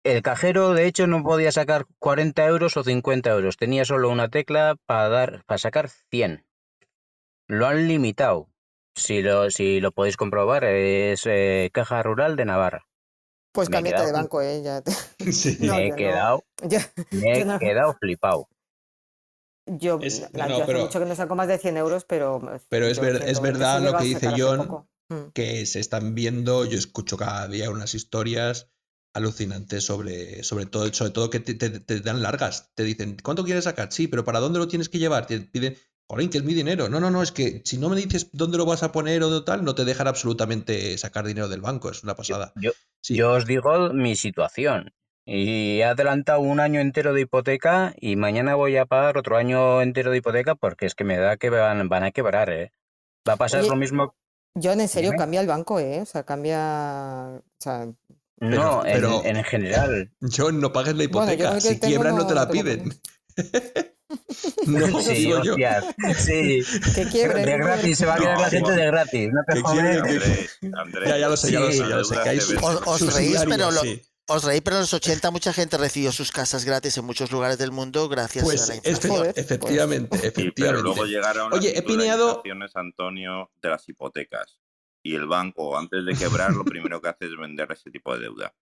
El cajero, de hecho, no podía sacar 40 euros o 50 euros. Tenía solo una tecla para, dar, para sacar 100. Lo han limitado. Si lo, si lo podéis comprobar, es eh, Caja Rural de Navarra. Pues cámbiate de banco, ¿eh? Ya me he quedado, me he quedado flipado. Yo, hace mucho que no saco más de 100 euros, pero... Pero es, es verdad lo que dice John, mm. que se están viendo, yo escucho cada día unas historias alucinante sobre, sobre todo, sobre todo que te, dan largas. Te dicen, ¿cuánto quieres sacar? Sí, pero ¿para dónde lo tienes que llevar? Te piden, Jolín, que es mi dinero. No, no, no, es que si no me dices dónde lo vas a poner o tal, no te dejan absolutamente sacar dinero del banco. Es una pasada. Yo, yo os digo mi situación. Y he adelantado un año entero de hipoteca y mañana voy a pagar otro año entero de hipoteca porque es que me da que van, van a quebrar, ¿eh? Va a pasar lo mismo. John, en serio, cambia el banco, ¿eh? O sea, cambia. O sea, no, en, general. John, no pagues la hipoteca. si quiebran, no, te la piden. no, sí, yo. sí. Que quiebren. De gratis, se va a quedar la gente de gratis. No te. Andrés, ya, ya lo sé, ya lo sé, ya lo sé. os, reís, pero lo, os reí, pero en los 80 mucha gente recibió sus casas gratis en muchos lugares del mundo gracias pues a la inflación. efectivamente, efectivamente. pero luego llegaron Oye, las he pineado... Antonio, de las hipotecas y el banco, antes de quebrar, lo primero que hace es vender ese tipo de deuda.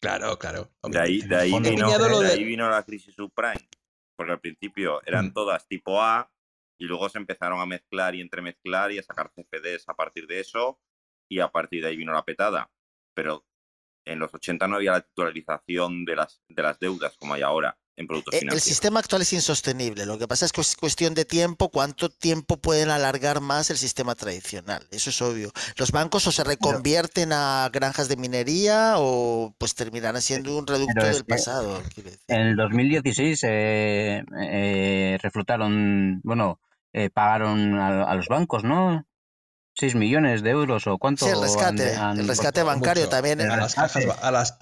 Claro, claro. De ahí, de ahí, vino, de ahí vino la crisis subprime, porque al principio eran mm. todas tipo A y luego se empezaron a mezclar y entremezclar y a sacar CFDs a partir de eso y a partir de ahí vino la petada. Pero en los 80 no había la titularización de las, de las deudas como hay ahora en productos Eh, El financieros. sistema actual es insostenible. Lo que pasa es que es cuestión de tiempo, cuánto tiempo pueden alargar más el sistema tradicional. Eso es obvio. Los bancos o se reconvierten a granjas de minería o pues terminarán siendo un reducto del pasado. En el 2016 eh, eh, reflotaron, bueno, eh, pagaron a, a los bancos, ¿no? 6 millones de euros o cuánto. Sí, el rescate, han- han- el rescate bancario Mucho. también. El A las cajas, ba- a las,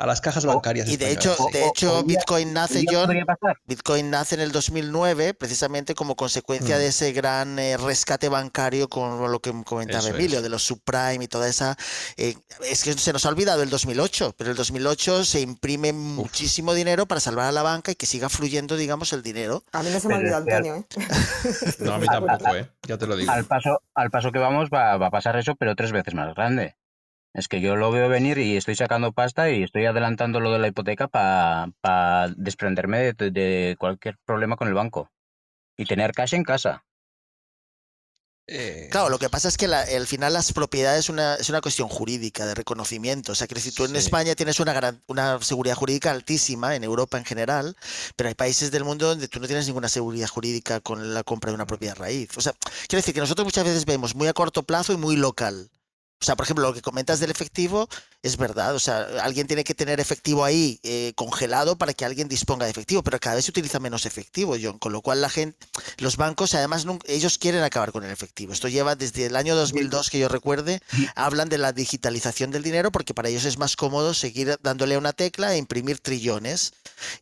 a las cajas bancarias. Y de hecho, de O- o- hecho día- Bitcoin nace, ¿Hoy día John? Bitcoin nace en el 2009 precisamente como consecuencia Mm. de ese gran eh, rescate bancario con lo que comentaba Eso Emilio, es. de los subprime y toda esa... eh, es que se nos ha olvidado el 2008, pero el 2008 se imprime muchísimo dinero para salvar a la banca y que siga fluyendo, digamos, el dinero. A mí no se me es que- Antonio, ¿eh? No, a mí tampoco, ¿eh? Ya te lo digo. Al paso, al paso que vamos va, va a pasar eso, pero tres veces más grande. Es que yo lo veo venir y estoy sacando pasta y estoy adelantando lo de la hipoteca para desprenderme de, de cualquier problema con el banco y tener cash en casa. Eh, Claro, lo que pasa es que la- al final las propiedades es una, es una cuestión jurídica, de reconocimiento. O sea, que si tú en Sí. España tienes una, garan- una seguridad jurídica altísima, en Europa en general, pero hay países del mundo donde tú no tienes ninguna seguridad jurídica con la compra de una propiedad raíz. O sea, quiero decir que nosotros muchas veces vemos muy a corto plazo y muy local. O sea, por ejemplo, lo que comentas del efectivo es verdad. O sea, alguien tiene que tener efectivo ahí eh, congelado para que alguien disponga de efectivo, pero cada vez se utiliza menos efectivo, John. Con lo cual la gente, los bancos, además, ellos quieren acabar con el efectivo. Esto lleva desde el año 2002 que yo recuerde, hablan de la digitalización del dinero porque para ellos es más cómodo seguir dándole una tecla e imprimir trillones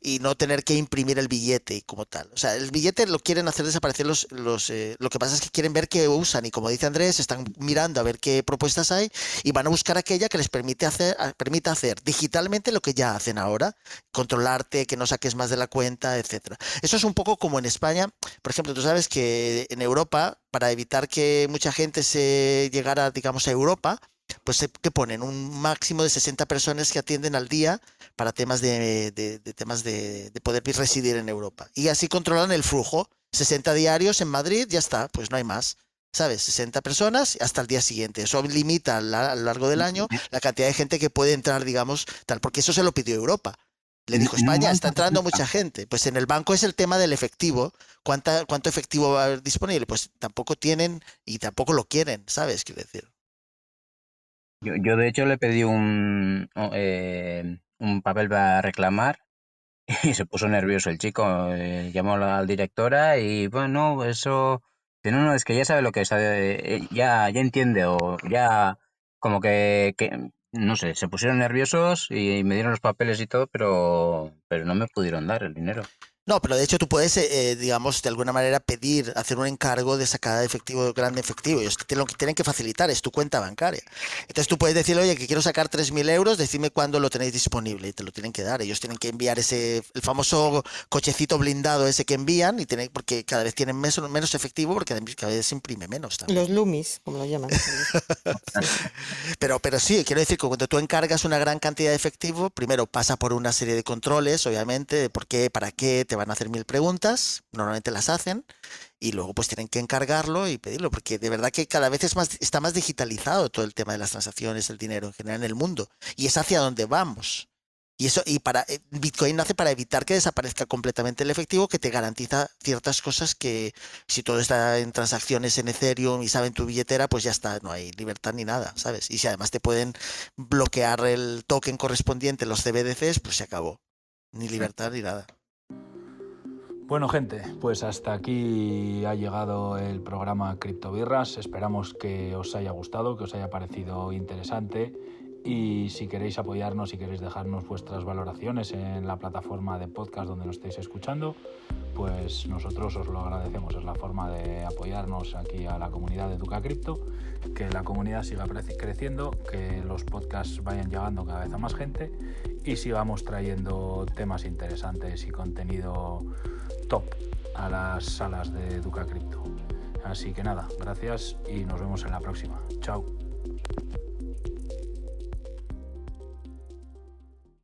y no tener que imprimir el billete como tal. O sea, el billete lo quieren hacer desaparecer los... los eh, lo que pasa es que quieren ver qué usan y como dice Andrés, están mirando a ver qué propuestas hay y van a buscar aquella que les permite hacer, a- permita hacer digitalmente lo que ya hacen ahora, controlarte, que no saques más de la cuenta, etcétera. Eso es un poco como en España, por ejemplo, tú sabes que en Europa, para evitar que mucha gente se llegara, digamos, a Europa, pues que ponen un máximo de 60 personas que atienden al día para temas de temas de, de poder residir en Europa. Y así controlan el flujo. 60 diarios en Madrid, ya está, pues no hay más. ¿Sabes? 60 personas hasta el día siguiente. Eso limita a la- a lo largo del año la cantidad de gente que puede entrar, digamos, tal, porque eso se lo pidió Europa. Le dijo España, está entrando mucha gente. Pues en el banco es el tema del efectivo. ¿Cuánta, ¿Cuánto efectivo va a haber disponible? Pues tampoco tienen y tampoco lo quieren, ¿sabes? Quiero decir. Yo, yo, de hecho le pedí un, eh, un papel para reclamar y se puso nervioso el chico. eh, llamó a la directora y bueno, eso... dice, No, no, es que ya sabe lo que es, eh, ya, ya entiende o ya como que, que, no sé, se pusieron nerviosos y me dieron los papeles y todo, pero, pero no me pudieron dar el dinero. No, pero de hecho tú puedes, eh, eh, digamos, de alguna manera pedir, hacer un encargo de sacada de efectivo, grande efectivo. Ellos te lo que tienen que facilitar es tu cuenta bancaria. Entonces tú puedes decir, oye, que quiero sacar 3.000 euros, decime cuándo lo tenéis disponible y te lo tienen que dar. Ellos tienen que enviar ese, el famoso cochecito blindado ese que envían y tienen, porque cada vez tienen menos, menos efectivo porque cada vez se imprime menos también. Los Lumis, como lo llaman. Pero, pero sí, quiero decir que cuando tú encargas una gran cantidad de efectivo, primero pasa por una serie de controles, obviamente, de por qué, para qué, te van a hacer mil preguntas, normalmente las hacen, y luego pues tienen que encargarlo y pedirlo, porque de verdad que cada vez es más, está más digitalizado todo el tema de las transacciones, el dinero en general en el mundo, y es hacia donde vamos. Y eso, y para eh, Bitcoin nace para evitar que desaparezca completamente el efectivo, que te garantiza ciertas cosas que si todo está en transacciones en Ethereum y saben tu billetera, pues ya está, no hay libertad ni nada, ¿sabes? Y si además te pueden bloquear el token correspondiente, los CBDCs, pues se acabó. Ni libertad ni nada. Bueno, gente, pues hasta aquí ha llegado el programa Criptobirras. Esperamos que os haya gustado, que os haya parecido interesante. Y si queréis apoyarnos, si queréis dejarnos vuestras valoraciones en la plataforma de podcast donde nos estéis escuchando, pues nosotros os lo agradecemos. Es la forma de apoyarnos aquí a la comunidad de Duca Cripto, que la comunidad siga creci- creciendo, que los podcasts vayan llegando cada vez a más gente y sigamos trayendo temas interesantes y contenido top a las salas de Educa Cripto. Así que nada, gracias y nos vemos en la próxima. Chao.